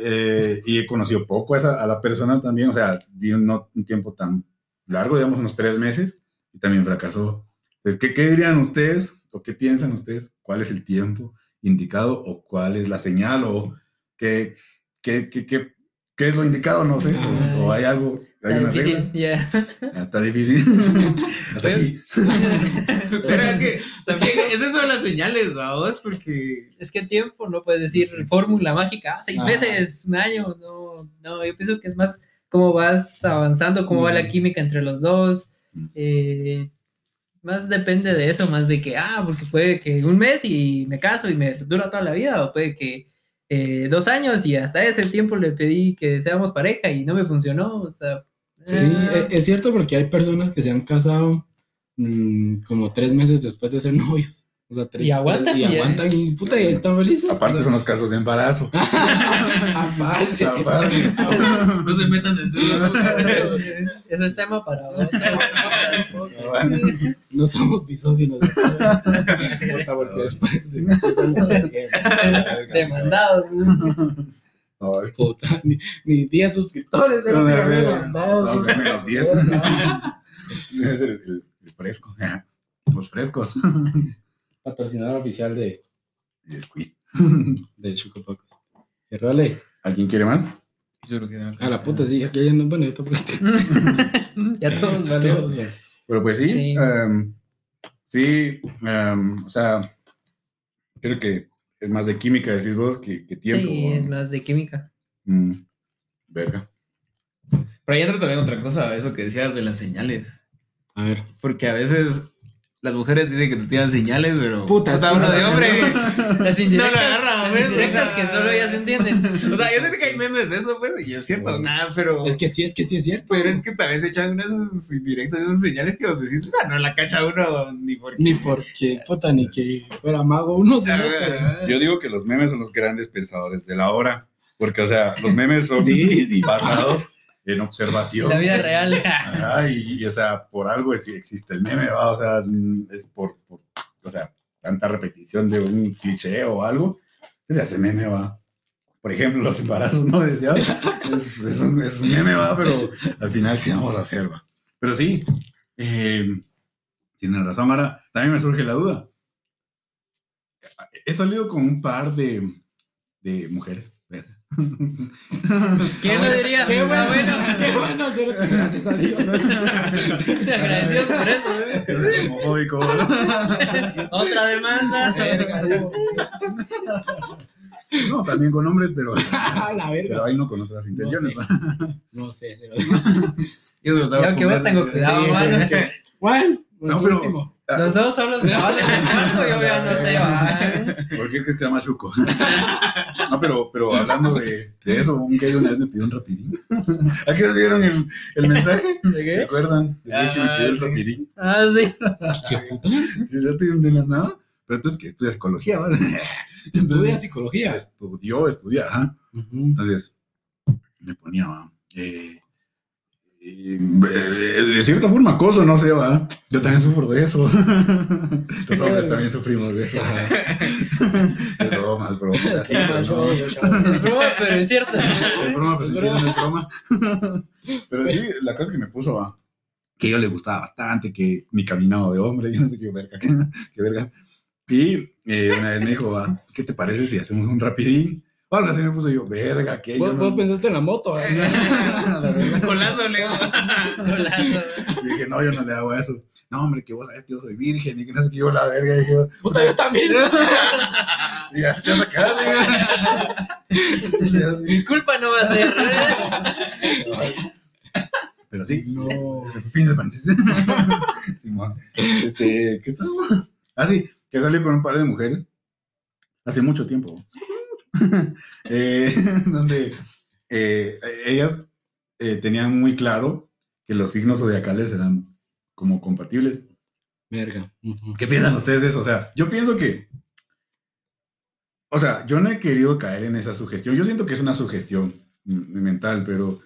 Eh, y he conocido poco a, esa- a la persona también, o sea, di un, no un tiempo tan largo, digamos unos tres meses, y también fracasó. Entonces, ¿qué, qué dirían ustedes o qué piensan ustedes? ¿Cuál es el tiempo indicado o cuál es la señal o qué, qué, qué, qué, qué es lo indicado? No sé, Ah, o, o hay algo, hay Está una difícil, regla. ya. Ah, Está difícil. Hasta aquí. Pero es que, es que es eso de las señales, vamos, porque Es que tiempo, no puedes decir fórmula mágica, ah, seis Ah. meses, un año, no, no, yo pienso que es más cómo vas avanzando, cómo va la química entre los dos, Mm. eh, más depende de eso, más de que, ah, porque puede que un mes y me caso y me dura toda la vida, o puede que eh, dos años y hasta ese tiempo le pedí que seamos pareja y no me funcionó, o sea... Sí, ah, e- es cierto porque hay personas que se han casado mm, como tres meses después de ser novios. O sea, tres, Y aguantan, tres- y aguantan y puta, y están felices. Aparte O sea, son los casos de embarazo. aparte. Aparte. no se metan en Ese es tema para otro No somos misóginos. Puta, porque después demandados. Ay, Puta, ni, ni 10 suscriptores. No, a ver, demandados. a menos 10. Es el, el- el fresco. Los frescos. Patrocinador oficial de, Y el quiz. de Chucopocos. Que role. ¿Alguien quiere más? A la puta, sí, aquí hay no, bueno, yo tampoco estoy. ya todos valemos. Pero pues sí. Sí. em, sí, em, o sea, creo que es más de química, decís vos, que, que tiempo. Sí, es más de química. Mm, verga. Pero ahí entra también otra cosa, eso que decías de las señales. A ver. Porque a veces las mujeres dicen que te tiran señales, pero. Puta, o sea, uno de hombre. Las indirectas, No lo agarra, las pues, indirectas o sea. que solo ellas entienden. O sea, yo sé que hay memes de eso, pues, y es cierto, nada, pero. Es que sí, es que sí es cierto. Pero es que también se echan unas indirectas, esas señales que vos decís, o sea, no la cacha uno ni por Ni porque, puta, ni que fuera mago uno, sino que- Ah, Yo digo que los memes son los grandes pensadores de la hora. Porque, o sea, los memes son Sí, sí. basados en observación. La vida real. Ajá, y, y, o sea, por algo es, existe el meme, ¿va? O sea, es por, por, o sea, tanta repetición de un cliché o algo, que se hace meme, va. Por ejemplo, los embarazos no deseados, es, es un, es un meme, va, pero al final, ¿qué vamos a hacer, va? Pero sí, eh, tienen razón. Ahora, también me surge la duda. He salido con un par de, de mujeres. ¿Quién lo diría? Qué bueno, Ah, bueno. qué bueno hacer gracias a Dios. Agradecidos por eso. ¿eh? Es homofóbico, ¿verdad? Otra demanda. No, también con hombres, pero, A la pero verga. ahí no con otras intenciones. No sé, se lo Yo se los hago Yo que vos tengo cuidado, mano. Bueno, No, no, pero- último. Los dos solos cabales en el cuarto, yo ya no sé. va. ¿Por qué que se llama Chuco? No, pero, pero hablando de, de eso, un gay una vez me pidió un rapidín. ¿A qué os dieron el, el mensaje? ¿De ¿Se qué? acuerdan? De que me Ah, pidió el sí. rapidín. Ah, sí. ¿Qué puta? Si ya te de la nada. Pero entonces que estudia psicología, ¿vale? Estudia psicología. estudió, estudia, ajá. Ujú. Entonces, me ponía, eh, eh, de cierta forma acoso, no sé, va. Yo también sufro de eso. Los hombres también sufrimos de eso. Es broma, es broma. No. Es broma, pero es cierto. Es broma, pero es broma. Pero sí, la cosa que me puso, va, que yo le gustaba bastante, que mi caminado de hombre, yo no sé qué verga, qué, qué verga. Y eh, una vez me dijo, va, ¿qué te parece si hacemos un rapidín? O algo así me puso yo, verga, ¿qué? Yo Vos, no- vos pensaste en la moto, ¿eh? La. Colazo, Leo. Golazo. Y dije, no, yo no le hago eso. no, hombre, que vos sabés que yo soy virgen y que no sé qué yo la verga. Y dije, Puta, yo también. y ya te vas a quedar, digo. Mi culpa no va a ser. Pero sí, No. ese fin de paréntesis. Simón. este, ¿qué estábamos? Ah, sí, que salió con un par de mujeres hace mucho tiempo. Eh, donde eh, ellas eh, tenían muy claro que los signos zodiacales eran como compatibles. Verga. Ujú. ¿Qué piensan ustedes de eso? O sea, yo pienso que. O sea, yo no he querido caer en esa sugestión. Yo siento que es una sugestión mental, pero.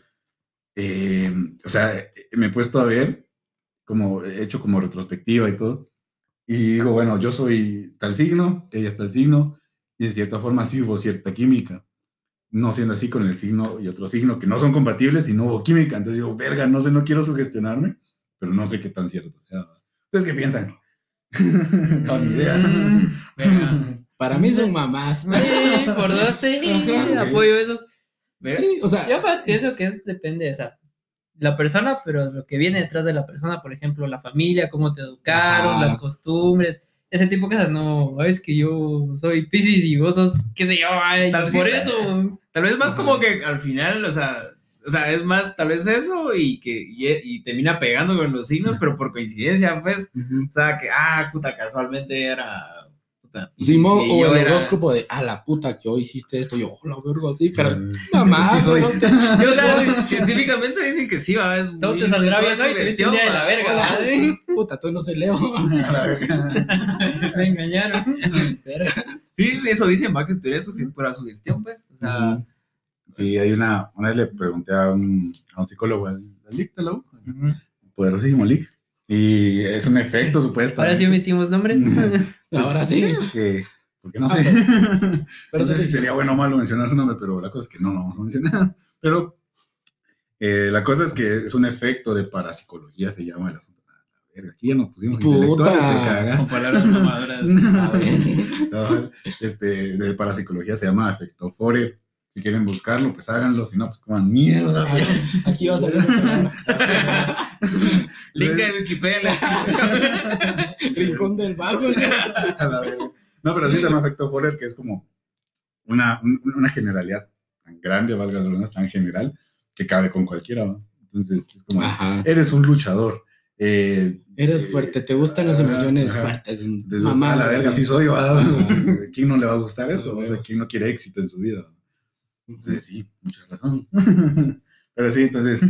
eh, o sea, me he puesto a ver, como he hecho como retrospectiva y todo. Y digo, bueno, yo soy tal signo, ella es tal signo, y de cierta forma sí hubo cierta química. No siendo así con el signo y otro signo que no son compatibles y no hubo química. Entonces digo, verga, no sé, no quiero sugestionarme, pero no sé qué tan cierto sea. ¿Ustedes qué piensan? no, ni idea. Mm. Para mí son mamás. Sí, por dos, sí, Ajá. apoyo eso. Verga. Sí, o sea, Yo más pienso que es, depende, o sea, la persona, pero lo que viene detrás de la persona, por ejemplo, la familia, cómo te educaron, Ajá. las costumbres, ese tipo de cosas, no, es que yo soy Pisces y vos sos, qué sé yo, ay, Tal vez por eso. Tal vez más como que al final, o sea, o sea, es más tal vez eso y que y, y termina pegando con los signos, pero por coincidencia, pues, o sea, que, ah, puta, casualmente era, puta, Simón, o el era- horóscopo de, a la puta que hoy hiciste esto, yo, oh, la verga, sí, pero mamá, Sí soy. no te- Sí, o sea, científicamente dicen que sí, va, es Todo te saldrá bien, ¿no? Y te día de la verga. Puta, tú no soy Leo. Me engañaron. Sí, eso dicen, va, que tú eres pura sugestión, pues, o sea. Y hay una, una vez le pregunté a un, a un psicólogo, al, Lick de la U, ujú. poderosísimo Lick, y es un efecto supuesto. Ahora sí omitimos nombres. Ahora sí. Que, porque no Ah, sé. Pero no sé si sería bueno o malo mencionar su nombre, pero la cosa es que no lo vamos a mencionar. Pero eh, la cosa es que es un efecto de parapsicología, se llama el asunto. Ah, la verga, Aquí ya nos pusimos Puta. intelectuales, te con cagas. palabras mamadoras. No, este, de parapsicología se llama efecto Forer. Si quieren buscarlo, pues háganlo. Si no, pues coman mierda. Aquí va a palabra. Link de Wikipedia en la. Rincón del verga. No, pero sí se llama efecto Forer, que es como una, un- una generalidad tan grande, valga la redundancia, tan general, que cabe con cualquiera. ¿va? Entonces, es como, Ajá. eres un luchador. eh, Eres fuerte, te gustan las emociones ajá. fuertes. Mamá, a la verga, sí. sí soy. ¿Quién no le va a gustar eso? O sea. ¿quién no quiere éxito en su vida? Entonces, sí, mucha razón. pero sí, entonces,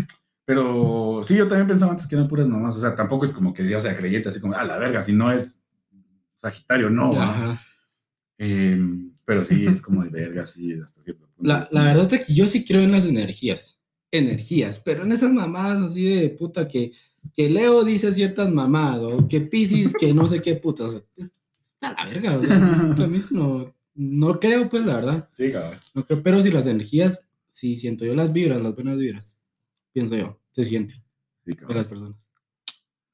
pero sí, yo también pensaba antes que eran puras mamás. O sea, tampoco es como que Dios sea creyente, así como, a la verga, si no es Sagitario, no. Eh, pero sí, es como de verga, sí, hasta cierto punto. La, la verdad es que yo sí creo en las energías. Energías, pero en esas mamadas así de puta que, que Leo dice ciertas mamadas, que Pisces, que no sé qué putas. Es, está la verga, o sea, a mí no, no creo, pues, la verdad. Sí, cabrón. No creo, pero si las energías, sí siento yo las vibras, las buenas vibras. Pienso yo, se siente Sí, de cabrón. las personas.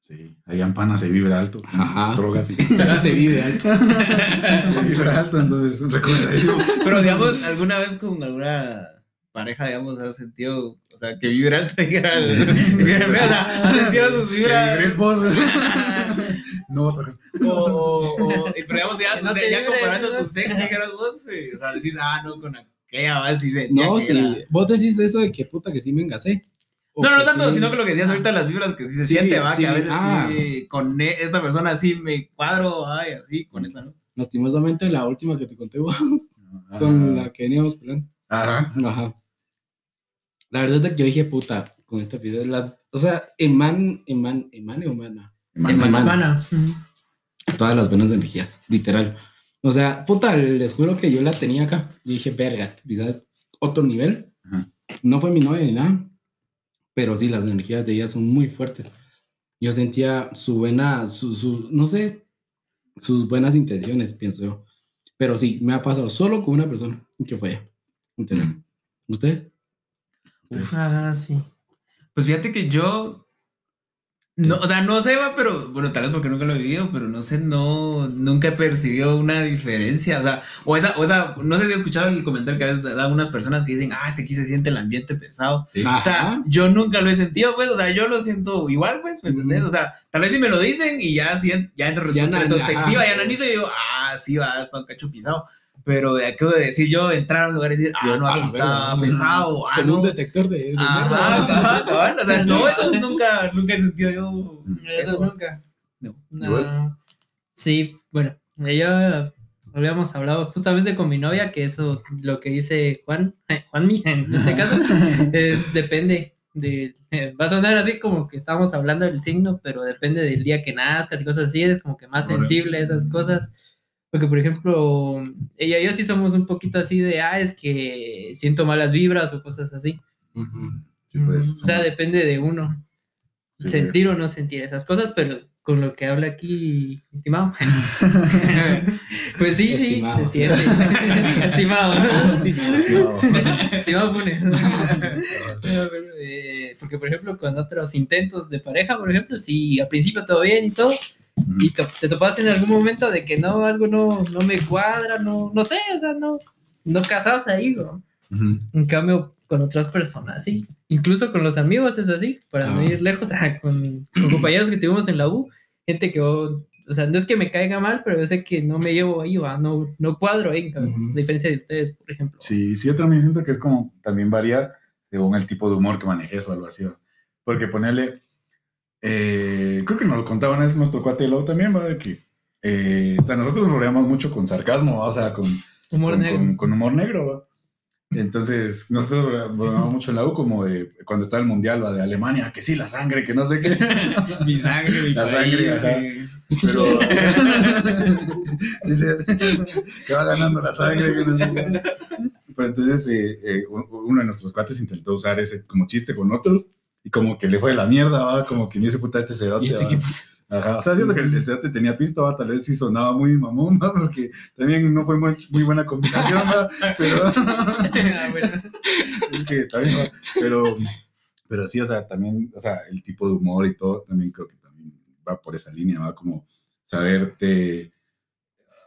Sí, ahí en pana se vibra alto. Ajá. Drogas y. se vive alto. se vibra alto, entonces, recomendadísimo. Pero, digamos, alguna vez con alguna pareja, digamos, has sentido, o sea, que vibra alto y que era el- que era el- o sea, has sentido sus Que vibras. No, otra cosa. O, o, pero digamos, ya, no o sea, ya comparando ¿no? tus sex, dijeras vos, eh, o sea, decís, ah, no, con aquella, va, sí se No, si era- vos decís eso de que puta que sí me engasé. No, no tanto, sí- sino que lo que decías ahorita, las vibras que sí se Sí, siente, va, sí, que a veces ah. sí, con e- esta persona sí me cuadro, ay, así, con esta, ¿no? Lastimosamente la última que te conté, con Ah. la que veníamos peleando. Ajá. Ajá. La verdad es que yo dije, puta, con esta pieza, la, o sea, eman, eman, emane o mana. Todas las buenas energías, literal. O sea, puta, les juro que yo la tenía acá. Y dije, verga, quizás otro nivel. Ajá. No fue mi novia ni nada, pero sí, las energías de ella son muy fuertes. Yo sentía su buena, su, su, no sé, sus buenas intenciones, pienso yo. Pero sí, me ha pasado solo con una persona, que fue ella. Literal. ¿Ustedes? Uf, ah, sí. Pues fíjate que yo, No, o sea, no sé, va, pero bueno, tal vez porque nunca lo he vivido, pero no sé, no, nunca he percibido una diferencia. O sea, o esa, o esa, no sé si has escuchado el comentario que a veces dan unas personas que dicen, ah, es que aquí se siente el ambiente pesado. Sí. O sea, yo nunca lo he sentido, pues, o sea, yo lo siento igual, pues, ¿me entendés? Ujú. O sea, tal vez si me lo dicen y ya, sien- ya en retrospectiva, ya analizo y digo, ah, sí, va, está un cacho pisado. Pero de acabo de decir yo, entrar a un lugar y decir, ah, Yo, no, aquí está pesado, ah, Con un no. detector de, de Ajá, mierda. ajá, cabal, o sea, no, eso nunca, nunca he sentido yo. Eso nunca. No. No. Sí, bueno, yo habíamos hablado justamente con mi novia que eso, lo que dice Juan, eh, Juanmi en este caso, es depende de, eh, va a sonar así como que estamos hablando del signo, pero depende del día que nazcas y cosas así, es como que más sensible a esas cosas. Porque, por ejemplo, ella y yo sí somos un poquito así de, ah, es que siento malas vibras o cosas así. Sí, pues, o sea, depende de uno. Sí, sentir o no sentir esas cosas, pero con lo que habla aquí, estimado. pues sí, sí, Estimado. se siente. estimado. no. estimado Funes. No, pero, eh, porque, por ejemplo, con otros intentos de pareja, por ejemplo, si al principio todo bien y todo, y te, te topas en algún momento de que no, algo no, no me cuadra, no, no sé, o sea, no, no casas ahí, ¿no? Ujú. En cambio, con otras personas, sí. Incluso con los amigos es así, para no Ah. ir lejos, ajá, con, con compañeros que tuvimos en la U, gente que, oh, o sea, no es que me caiga mal, pero yo sé que no me llevo ahí, va, no, no cuadro ahí, cabrón, Ujú. a diferencia de ustedes, por ejemplo. Sí, sí, yo también siento que es como también varía según el tipo de humor que manejes o algo así. ¿va? Porque ponerle, eh, creo que nos lo contaban es nuestro cuate Low también, va, de que, eh, o sea, nosotros nos rodeamos mucho con sarcasmo, ¿va? o sea, con, Humor con, negro. con- con humor negro. ¿va? Entonces, nosotros bromeamos mucho en la U como de cuando está el mundial, ¿va? de Alemania, que sí, la sangre, que no sé qué. Mi sangre, mi La país, sangre, sí. Pero dice que va ganando la sangre. que no sé qué. Pero entonces eh, eh, uno de nuestros cuates intentó usar ese como chiste con otros y como que le fue la mierda, ¿va? como que ni se puta este cerote. ¿Y este. Ajá. O sea, siento que el cerote tenía pisto, tal vez sí sonaba muy mamón, ¿va? porque también no fue muy, muy buena combinación, ¿va? pero Ah, bueno. es que también, ¿va? pero, pero sí, o sea, también, o sea, el tipo de humor y todo, también creo que también va por esa línea, va como saberte,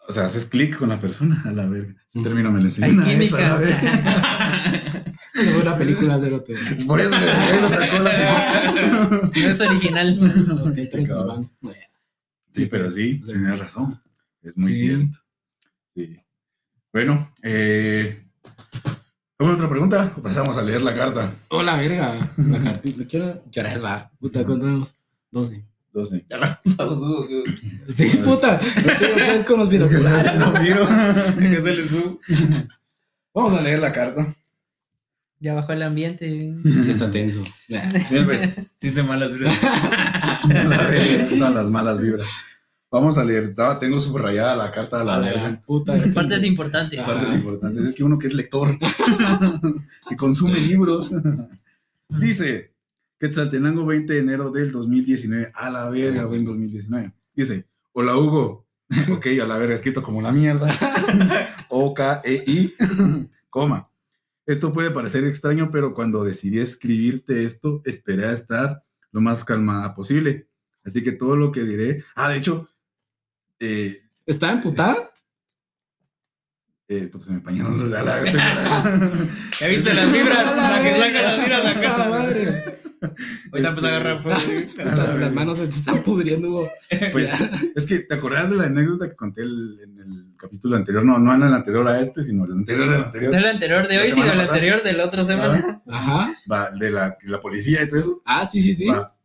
o sea, haces clic con la persona, a la verga. Término me enseñó Hay la química. Es una película de lote. Por eso lo sacó la No es original. Sí, pero sí, tienes razón. Es muy Sí. cierto. Sí. Bueno, eh, ¿alguna otra pregunta? O pasamos a leer la carta. Hola, verga. La cartita. ¿Qué hora, ¿Qué hora es, va? Puta, ¿cuánto vemos? 12. 12. Ya la vamos, Hugo, que- Sí, puta. Pues con los binoculares. que se le sube. Vamos a leer la carta. Ya bajó el ambiente. Está tenso. Ya. Pues. Sí, te malas, verga, son las malas vibras. Vamos a leer. Estaba- tengo subrayada la carta de la verga. puta. Las partes importantes. Ajá. Partes importantes. Es que uno que es lector, que consume libros. Dice, Quetzaltenango 20 de enero del 2019. A la verga, fue en 2019. Dice, hola Hugo. ok, a la verga, escrito como la mierda. O-K-E-I, coma. Esto puede parecer extraño, pero cuando decidí escribirte esto, esperé a estar lo más calmada posible. Así que todo lo que diré. Ah, de hecho, eh, ¿Está emputada? eh, pues se me empañaron los de la. ¿Ya viste las vibras? La que saca las vibras Ah, acá. madre. Ahorita empezó a agarrar fuego. ¿sí? Puta, Las manos se te están pudriendo, Hugo. Pues es que te acordás de la anécdota que conté el- en el capítulo anterior, no, no en el anterior a este, sino el anterior del anterior, No el anterior de hoy, sino el anterior de la otra semana. Ajá. va, de la, la policía y todo eso. Ah, sí, sí, sí. va,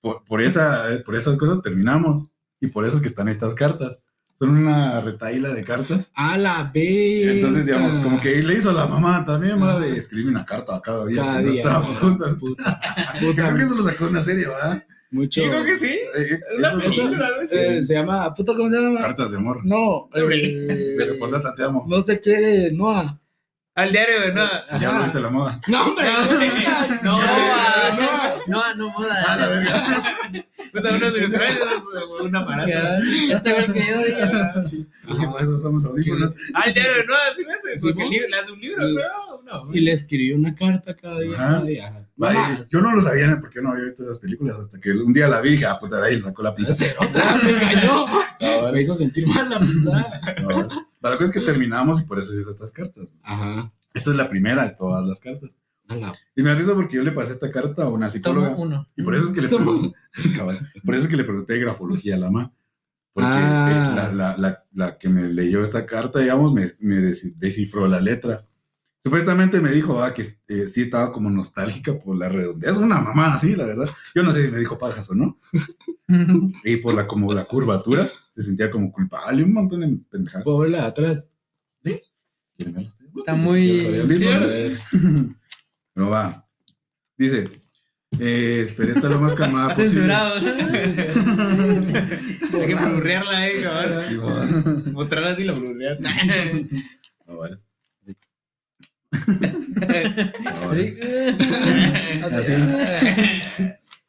por, por, esa, eh, por esas cosas terminamos y por eso es que están estas cartas. Son una retaíla de cartas. A la vez. Entonces, digamos, como que le hizo a la mamá también, va, de escribir una carta cada día. Cada cuando día. estábamos juntas. Puta. Creo que eso lo sacó una serie, ¿va? Mucho. Yo creo que sí. Eh, eh, película, así. Eh, se llama. Puta, ¿cómo se llama? Cartas de amor. No. De Eh, Reposata, te amo. no sé qué. Noah. Al diario de nada. Ya lo viste la moda. No, hombre. No, no, ah, no, no moda. Ah, videojuegos, un aparato. Que- Este igual que yo. que por eso somos audífonos. Al diario de nada, sí me hace. Sí, Porque ¿no? el libro- le hace un libro, Sí. creo. No, Y le escribió una carta cada día. Cada yo no lo sabía porque no había visto esas películas hasta que un día la vi y dije, ah, puta, de ahí le sacó la pizza. Me engañó. Ah, Me hizo sentir mal la no. La cosa es que terminamos y por eso hizo estas cartas. Ajá. Esta es la primera de todas las cartas. Y me da risa porque yo le pasé esta carta a una psicóloga. Tomo uno. Y por eso es que le pregunté, por eso es que le pregunté grafología a la mamá. Porque Ah. eh, la, la, la, la que me leyó esta carta, digamos, me, me des- descifró la letra. Supuestamente me dijo ah, que eh, sí estaba como nostálgica por la redondez. Una mamá así, la verdad. Yo no sé si me dijo pajas o no. Y por la, como la curvatura, se sentía como culpable. Un montón de pendejadas. Pobre la atrás. ¿Quieren verlo ustedes? Está muy- Sí. Pero va. Dice, eh, esperé estar lo más calmada posible. Censurado. Hay que blurrearla, eh, cabrón. Sí. Mostrarla así la blurreas. Ah, vale. Ah, vale. Así.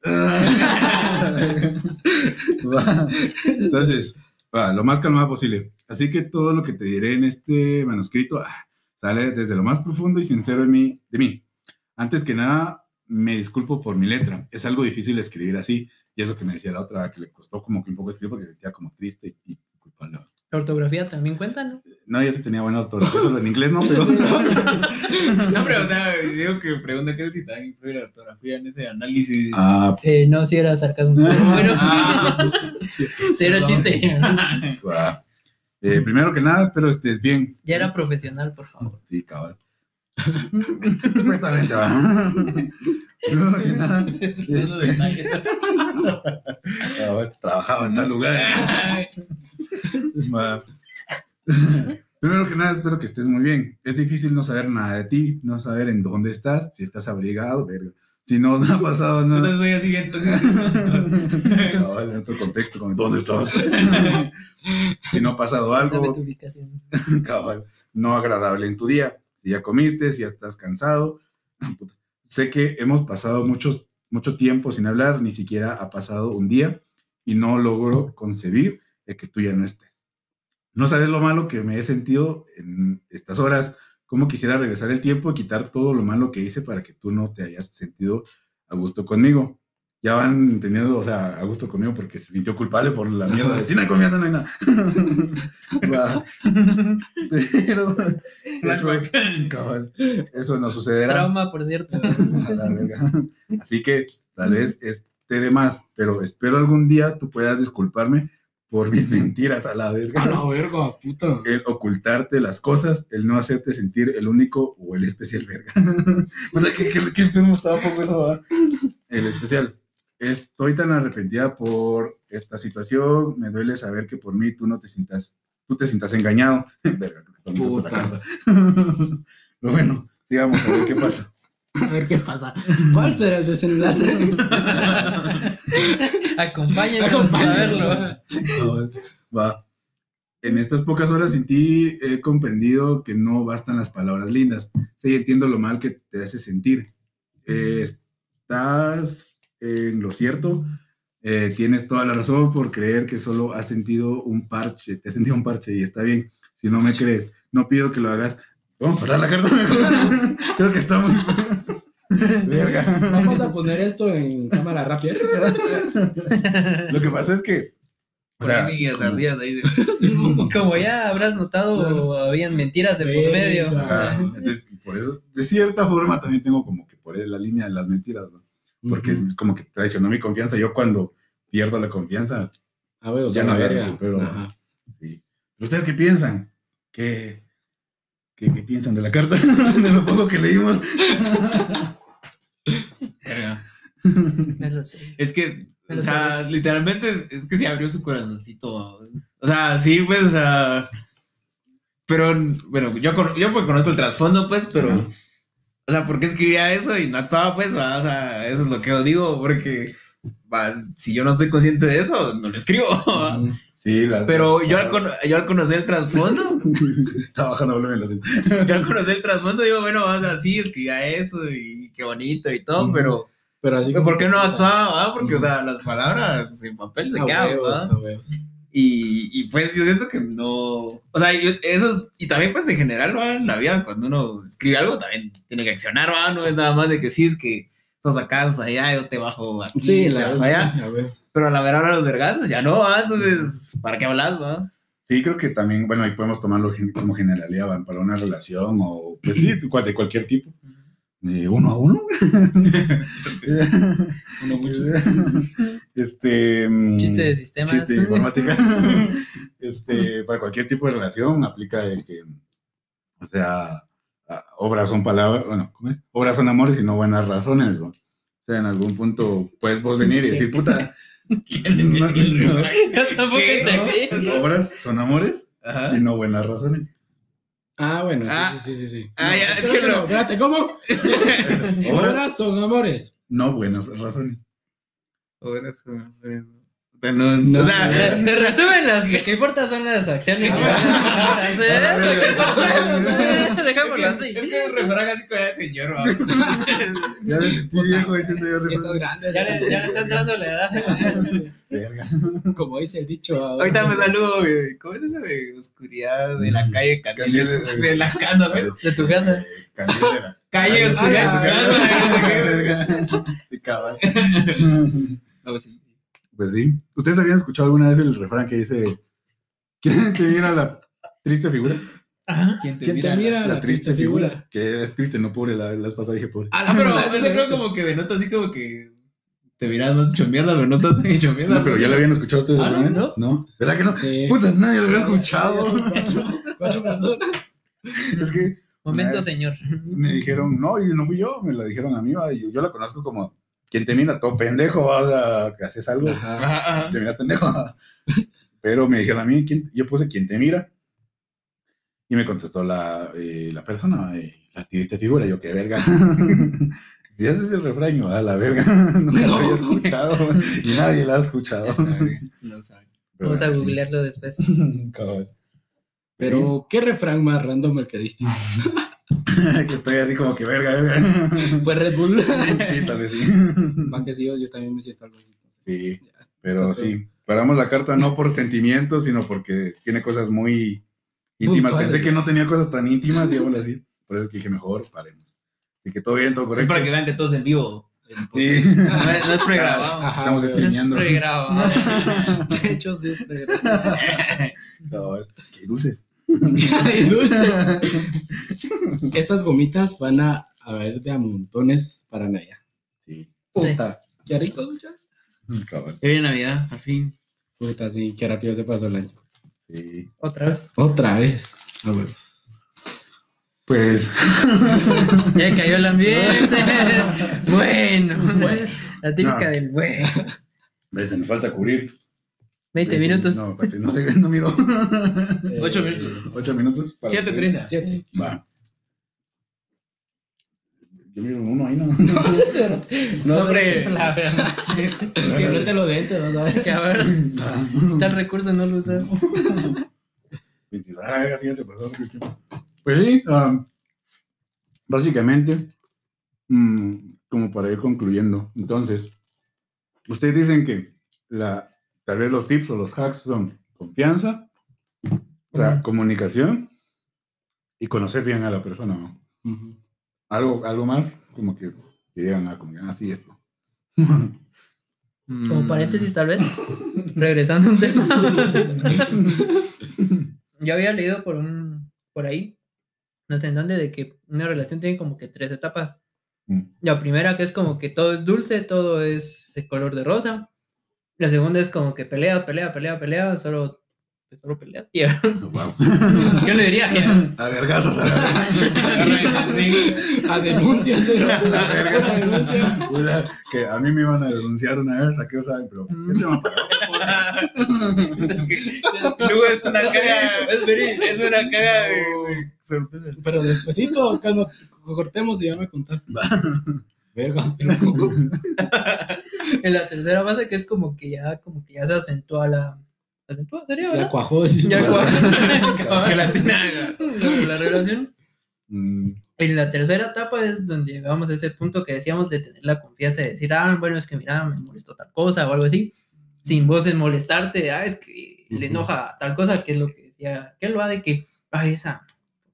Va. Entonces, va, lo más calmada posible. Así que todo lo que te diré en este manuscrito ah, sale desde lo más profundo y sincero de mí, de mí. Antes que nada, me disculpo por mi letra. Es algo difícil escribir así. Y es lo que me decía la otra, que le costó como que un poco escribir porque se sentía como triste y culpable. La ortografía también cuenta, ¿no? No, ya se tenía buena ortografía, solo en inglés no, pero... No, pero, o sea, digo que pregunta que si también influye la ortografía en ese análisis. Ah, Eh, no, si era sarcasmo. Bueno, Ah. sí era chiste. Eh, primero que nada, espero estés bien. Ya era profesional, por favor. Sí, cabal. Supuestamente va. Que nada, trabajaba en tal lugar. Primero que nada, espero que estés muy bien. Es difícil no saber nada de ti, no saber en dónde estás, si estás abrigado, verga. Si no, no ha pasado nada. Entonces soy así bien. Cabal, en otro contexto, como, ¿dónde estás? si no ha pasado Dame algo, tu ubicación. cabal, no agradable en tu día. Si ya comiste, si ya estás cansado. Sé que hemos pasado muchos, mucho tiempo sin hablar, ni siquiera ha pasado un día y no logro concebir el que tú ya no estés. No sabes lo malo que me he sentido en estas horas, cómo quisiera regresar el tiempo y quitar todo lo malo que hice para que tú no te hayas sentido a gusto conmigo. Ya van entendiendo, o sea, a gusto conmigo porque se sintió culpable por la mierda de si no hay confianza, no hay nada. Va. Pero Flashback. Cabal. Eso no sucederá. Trauma, por cierto. A la verga. Así que tal vez esté de más, pero espero algún día tú puedas disculparme por mis mentiras a la verga. A la verga, puta. El ocultarte las cosas, el no hacerte sentir el único o el especial verga. Puta, ¿qué, qué, qué enfermo estaba poco eso? El especial. Estoy tan arrepentida por esta situación. Me duele saber que por mí tú no te sientas, tú te sientas engañado. Verga, Puta. Pero bueno, sigamos a ver qué pasa. A ver qué pasa. ¿Cuál será el desenlace? Acompáñenos a verlo. Va. En estas pocas horas sin ti he comprendido que no bastan las palabras lindas. Sí, entiendo lo mal que te hace sentir. Eh, estás en lo cierto. Eh, tienes toda la razón por creer que solo has sentido un parche. Te has sentido un parche y está bien. Si no me crees, no pido que lo hagas. Vamos a parar la carta mejor. Creo que está muy. Verga. Vamos a poner esto en cámara rápida. Lo que pasa es que. O sea, ardillas ahí de- Como ya habrás notado, Claro. habían mentiras de por medio. Entonces, por eso, de cierta forma, también tengo como que por ahí la línea de las mentiras, ¿no? Porque es como que traicionó mi confianza. Yo cuando pierdo la confianza, A ver, o Ya no verga. sí. ¿Pero ustedes qué piensan? ¿Qué, qué, qué piensan de la carta? de lo poco que leímos. Verga. No lo sé. Es que, o literalmente es, es que se abrió su corazoncito. O sea, sí, pues, o sea. Pero, bueno, yo, yo pues conozco el trasfondo, pues, pero. O sea, ¿por qué escribía eso y no actuaba, pues? va? O sea, eso es lo que yo digo, porque. va, si yo no estoy consciente de eso, no lo escribo. va. Sí, las, Pero yo al, yo al conocer el trasfondo, Estaba bajando volumen así. yo al conocer el trasfondo digo, bueno, o sea, sí, escribía eso y qué bonito y todo, pero Pero así ¿por qué no actuaba? va? Porque, o sea, las palabras en papel se quedan, ¿va? Y, y pues yo siento que no. O sea, yo- eso es- Y también, pues en general, ¿va? en la vida, cuando uno escribe algo, también tiene que accionar, ¿va? No es nada más de que sí, es que sos acá, sos allá, yo te bajo aquí, Sí, te la bajo verdad. allá. sí, a ver. Pero a la verdad, ahora los vergazos ya no, ¿va? Entonces, ¿para qué hablas, va? Sí, creo que también, bueno, ahí podemos tomarlo como generalidad ¿va? para una relación o, pues sí, de cualquier tipo. De uno a uno. Uno mucho. Este. mm, Chiste de sistemas. Chiste de informática. este, para cualquier tipo de relación aplica el que, o sea, obras son palabras, bueno, ¿cómo es? Obras son amores y no buenas razones, ¿no? O sea, en algún punto puedes vos venir y decir, puta, no, obras son amores Ajá. y no buenas razones. Ah, bueno, sí, Ah. sí, sí, sí, sí. Ah, ya, es que no. Espérate, ¿cómo? Obras son amores. No buenas razones. Obras son amores. O sea, no, No, o sea, resumen, las lo que importa son las acciones. Dejémoslo así. Es que un refrán así como de señor. Ya me sentí viejo diciendo yo refrán. Ya le, ya le está entrando la edad. Verga. Como dice el dicho. ahora. Ahorita me saludo, güey. ¿Cómo es eso de oscuridad de la calle Candiles? De la casa, ¿ves? De tu casa. Eh. Calle oscuridad ah, de tu casa. Verga. Sí, cabal. No, sí. Pues sí. ¿Ustedes habían escuchado alguna vez el refrán que dice: ¿Quién te mira la triste figura? Ajá. ¿Quién te ¿Quién te mira? mira? La, triste figura. Que es triste, no pobre. La, la vez pasada dije pobre. Ah, Ah, pero eso creo como que denota así como que te miras más hecho mierda, pero no estás tan hecho mierda. No, pero ya lo habían escuchado ustedes Ah, alguna vez? ¿no? No. ¿Verdad que no? Sí. Puta, nadie lo había escuchado. Cuatro, cuatro personas. es que Momento, señor. me dijeron, no, y no fui yo, me lo dijeron a mí, va, y yo, yo la conozco como quien te mira todo pendejo, o sea, que haces algo, Ajá. Ajá, ajá. te miras pendejo. Pero me dijeron a mí, ¿quién? yo puse quien te mira. Y me contestó la, eh, la persona, eh, la triste figura, yo qué verga. si haces el refrán, yo, a la verga, nunca lo había escuchado y nadie la ha escuchado. No sabe. Pero, Vamos a sí, googlearlo después. Pero, ¿qué refrán más random el que diste? que estoy así como que verga, verga. Fue Red Bull. sí, tal vez sí. Más que sí, yo, también me siento algo así. Sí, pero sí. Paramos la carta no por sentimientos, sino porque tiene cosas muy íntimas. Puntuales. Pensé que no tenía cosas tan íntimas, digámoslo así. Por eso es que dije, mejor paremos. Así que todo bien, todo Es correcto. para que vean que todo es en vivo. Sí. No es, no es pregrabado. Ajá, Estamos streameando. Pregrabado. De hecho, sí es pero- Cabal. Qué dulces. Ay, dulce. Estas gomitas van a haber de a montones para Naya. Sí. Puta. Qué rico, ya. Cabal. Ya viene Navidad, al fin. Puta, sí, qué rápido se pasó el año. Sí. Otra vez. Otra vez. A ver. Pues. Ya cayó el ambiente. bueno. La típica No. del bueno. Se nos falta cubrir. 20 minutos. No, espérate, no sé, no miro. Eh, Ocho minutos. Ocho minutos. para Siete cubrir. treinta. Siete. Va. Yo miro uno ahí, ¿no? No sé, cero. No, No, hombre. La verdad. Que no te lo den, te vas a ver. Que a ver, está el recurso, no lo usas. 22. Ah, verga, siguiente, perdón. Pues sí, ah, básicamente, mm, como para ir concluyendo. Entonces, ustedes dicen que la, tal vez los tips o los hacks son confianza, o sea, comunicación y conocer bien a la persona. ¿no? Ujú. Algo, algo más, como que, que digan, ah, como que, ah, sí, esto. Como paréntesis, tal vez. Regresando a un tema. Yo había leído por un por ahí, no sé en dónde, de que una relación tiene como que tres etapas. Mm. La primera que es como que todo es dulce, todo es de color de rosa. La segunda es como que pelea, pelea, pelea, pelea, solo, pues solo peleas. Y Wow. yo le diría, A vergazos, a vergazos. A denuncia, cero. La verga. A denuncia. O sea, que a mí me iban a denunciar una vez, ¿a qué saben? Pero Mm. este para Es que luego es una caga. Es una caga de, de sorpresa. Pero despacito, cuando cortemos y ya me contaste. Verga. en la tercera fase que es como que ya, como que ya se acentúa la... ¿Acentúa? ¿Sería, Ya verdad? cuajó. Ya cua- Gelatina. la, la relación. Mm, En la tercera etapa es donde llegamos a ese punto que decíamos de tener la confianza de decir, ah, bueno, es que mira, me molestó tal cosa o algo así, sin vos en molestarte, ah, es que le enoja tal cosa, que es lo que decía, que él va de que, ay, esa,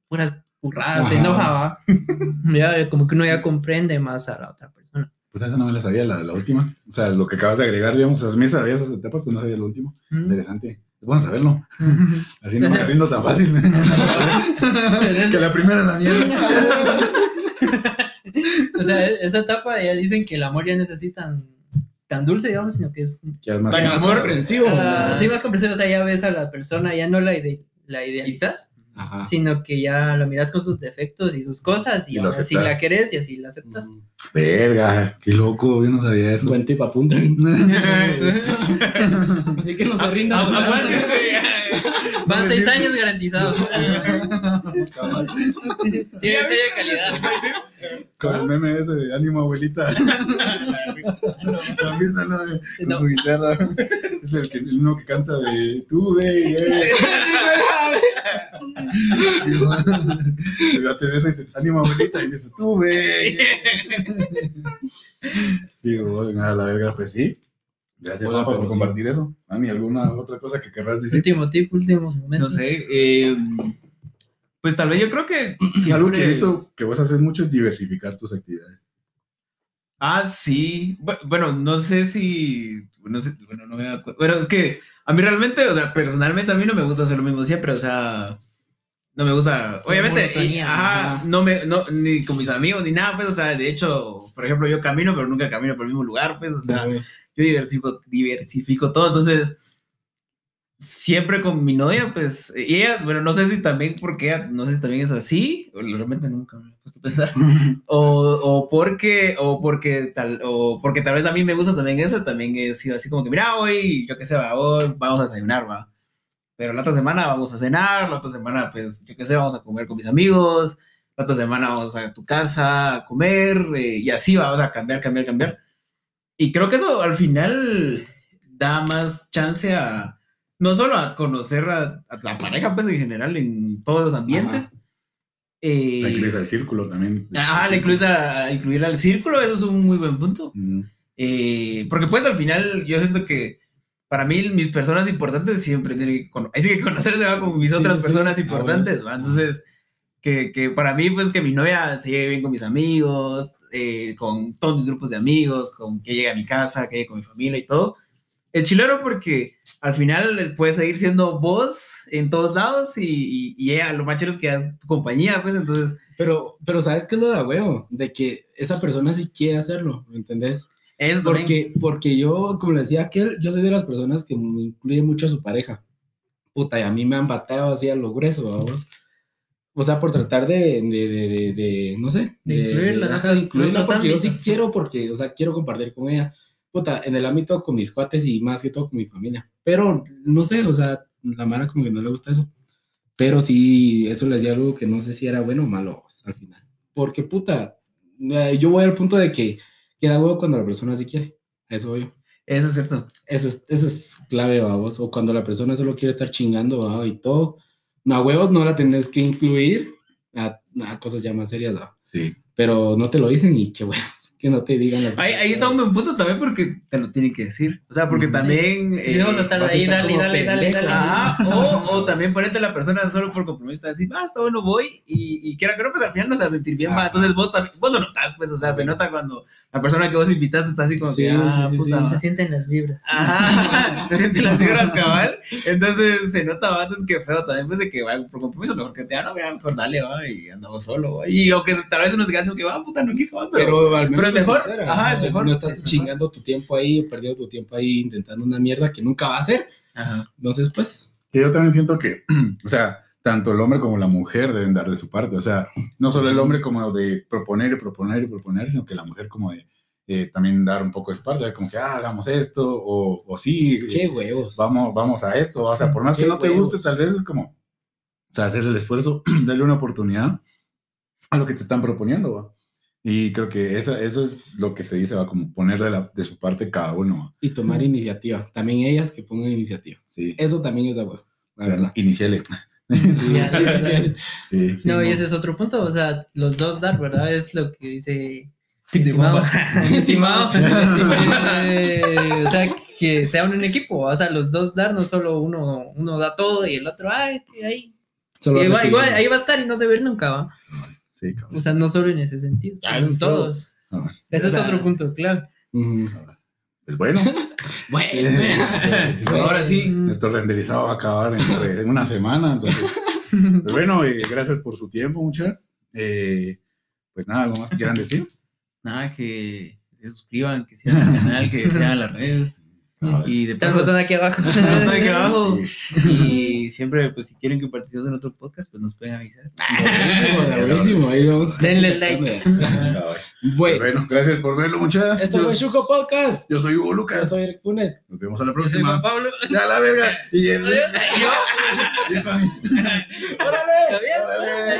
puras se Ajá. enoja, va. Ya, como que uno ya comprende más a la otra persona. Pues esa no me la sabía, la, la última. O sea, lo que acabas de agregar, digamos, a mí sabía esas etapas, pues no sabía lo último. Mm. Interesante. Es bueno saberlo. Así no me rindo tan fácil. que la primera la mierda. o sea, esa etapa ya dicen que el amor ya no es así tan, tan dulce, digamos, sino que es Que es más Tan Más amor. comprensivo. ¿no? sí más comprensivo, o sea, ya ves a la persona, ya no la, ide- la idealizas, Ajá. sino que ya la miras con sus defectos y sus cosas y, Y lo así aceptas. la querés y así la aceptas. Ujú. Verga, qué loco, yo no sabía eso. Buen tip apunta. Así que no se rinda. Van seis años garantizados. Tiene sello de calidad. Con el meme ese de ánimo abuelita. También sale de- con No. su guitarra. Es el, que, el uno que canta de tú, eh. Fíjate de eso dice ánimo abuelita y dice tú, ve. Digo, a la verga, pues sí. Gracias, Hola, por pero sí. compartir eso. Mami, ¿alguna otra cosa que querrás decir? Último tip, últimos No momentos. sé. eh, pues tal vez yo creo que algo que he visto que vos haces mucho es diversificar tus actividades. Ah, sí. Bu- Bueno, no sé si. No sé, bueno, no me acuerdo. Bueno, es que a mí realmente, o sea, personalmente a mí no me gusta hacer lo mismo siempre, o sea. No me gusta. Obviamente, y- ajá, no me, no, ni con mis amigos, ni nada, pues, o sea, de hecho, por ejemplo, yo camino, pero nunca camino por el mismo lugar, pues, o sea, yo diversifico, diversifico todo, entonces, siempre con mi novia, pues, y ella, bueno, no sé si también porque ella, no sé si también es así, o realmente nunca me he puesto a pensar, o, o porque, o porque tal, o porque tal vez a mí me gusta también eso, también he sido así como que, mira, hoy, yo qué sé, va, hoy vamos a desayunar, va, pero la otra semana vamos a cenar, la otra semana, pues, yo qué sé, vamos a comer con mis amigos, la otra semana vamos a tu casa a comer, eh, y así vamos a cambiar, cambiar, cambiar. Y creo que eso al final da más chance a, no solo a conocer a, a la pareja, pues, en general, en todos los ambientes. Eh, La incluyes al círculo también. Ajá, le incluyes a, a incluir al círculo, eso es un muy buen punto. Mm. Eh, porque pues al final yo siento que para mí mis personas importantes siempre tienen que, hay que conocerse ¿va? con mis Sí, otras sí. personas importantes. ¿va? Entonces, que, que para mí pues que mi novia se lleve bien con mis amigos, eh, con todos mis grupos de amigos, con que llegue a mi casa, que llegue con mi familia y todo. El chilero porque al final puedes seguir siendo vos en todos lados y, y, y ella, lo más es que es tu compañía, pues entonces Pero, pero ¿sabes qué es lo de huevo? De que esa persona sí quiere hacerlo, ¿me entendés? También. Porque, porque yo, como le decía aquel, yo soy de las personas que me incluye mucho a su pareja. Puta, y a mí me han bateado así a lo grueso, vamos. O sea, por tratar de, de, de, de, de, no sé, De incluirla ajá, otros- incluirla porque yo sí ámbitos. quiero, porque, o sea, quiero compartir con ella. Puta, en el ámbito con mis cuates y más que todo con mi familia. Pero, no sé, o sea, la Mara como que no le gusta eso. Pero sí, eso les decía algo que no sé si era bueno o malo al final. Porque, puta, eh, yo voy al punto de que queda huevo cuando la persona sí quiere. Eso yo. Eso es cierto. Eso es, eso es clave, vamos. O cuando la persona solo quiere estar chingando ¿va? y todo. No, a huevos no la tenés que incluir a, a cosas ya más serias, ¿va? Sí. Pero no te lo dicen y qué huevos. Que no te digan las Ahí, ahí está un buen punto también porque te lo tienen que decir. O sea, porque Sí. también... Si eh, vamos a estar vas a ahí, estar dale, dale, dale, dale. Ajá, o, o también ponerte la persona solo por compromiso, te decir, ah, está bueno, voy, y, y quiera que no, pues al final no se va a sentir bien, va. Ajá. entonces vos también, vos lo notas, pues, o sea, se nota cuando la persona que vos invitaste está así como Sí, que, ah, puta. Se sienten las vibras. Ajá, te sientes las fibras cabal, entonces se nota antes que feo también, pues, de que, va, por compromiso, mejor que te, ah, no, mira, mejor dale, va, y andamos solo, va. y aunque tal vez uno se quede así como que, va, puta, no quiso, va, pero... Pero, al menos pero es mejor, sincera, ajá, es ¿no? mejor, No es estás mejor. chingando tu tiempo ahí, perdiendo tu tiempo ahí intentando una mierda que nunca va a hacer. Ajá. Entonces, pues, Que yo también siento que, o sea, tanto el hombre como la mujer deben dar de su parte. O sea, no solo el hombre como de proponer y proponer y proponer, sino que la mujer como de eh, también dar un poco de espacio, como que ah, hagamos esto, o, o sí, eh, qué huevos. vamos, vamos a esto. O sea, por más que no te huevos. guste, tal vez es como, o sea, hacer el esfuerzo, darle una oportunidad a lo que te están proponiendo. ¿va? Y creo que eso, eso es lo que se dice, va como poner de, la, de su parte cada uno. Y tomar iniciativa. También ellas que pongan iniciativa. Sí. Eso también es de huevo. O La sea, verdad. iniciales. Sí. No, no. y ese es otro punto, o sea, los dos dar, ¿verdad? Es lo que dice Estimado, estimado, eh, o sea, que sea un equipo, o sea, los dos dar, no solo uno, uno da todo y el otro, ay, ahí, Solo igual, recibe. igual, ahí va a estar y no se ve nunca, ¿va? Sí, cabrón. O sea, no solo en ese sentido, Ah, en eso es todo. todos. Ah, Ese es O sea, otro punto clave. Ujú. Pues bueno, Bueno, ahora sí. esto renderizado va a acabar en, una semana. Entonces, pues bueno, eh, gracias por su tiempo, muchachos. Eh, pues nada, algo más que quieran decir. Nada, que se suscriban, que sigan el canal, que sigan las redes. Y de Está el paso, botón aquí abajo. aquí abajo. Y- Y siempre, pues, si quieren que participemos en otro podcast, pues nos pueden avisar. Buenísimo, buenísimo. Ahí vamos Denle like. Bueno, bueno, gracias por verlo, muchachos. esto fue Shuko Podcast. Yo soy Hugo Yo Lucas. soy Eric Funes. Nos vemos a la Yo soy Juan próxima. Pablo. Ya la verga. Y el. Adiós. Y el- ¡Órale! Órale.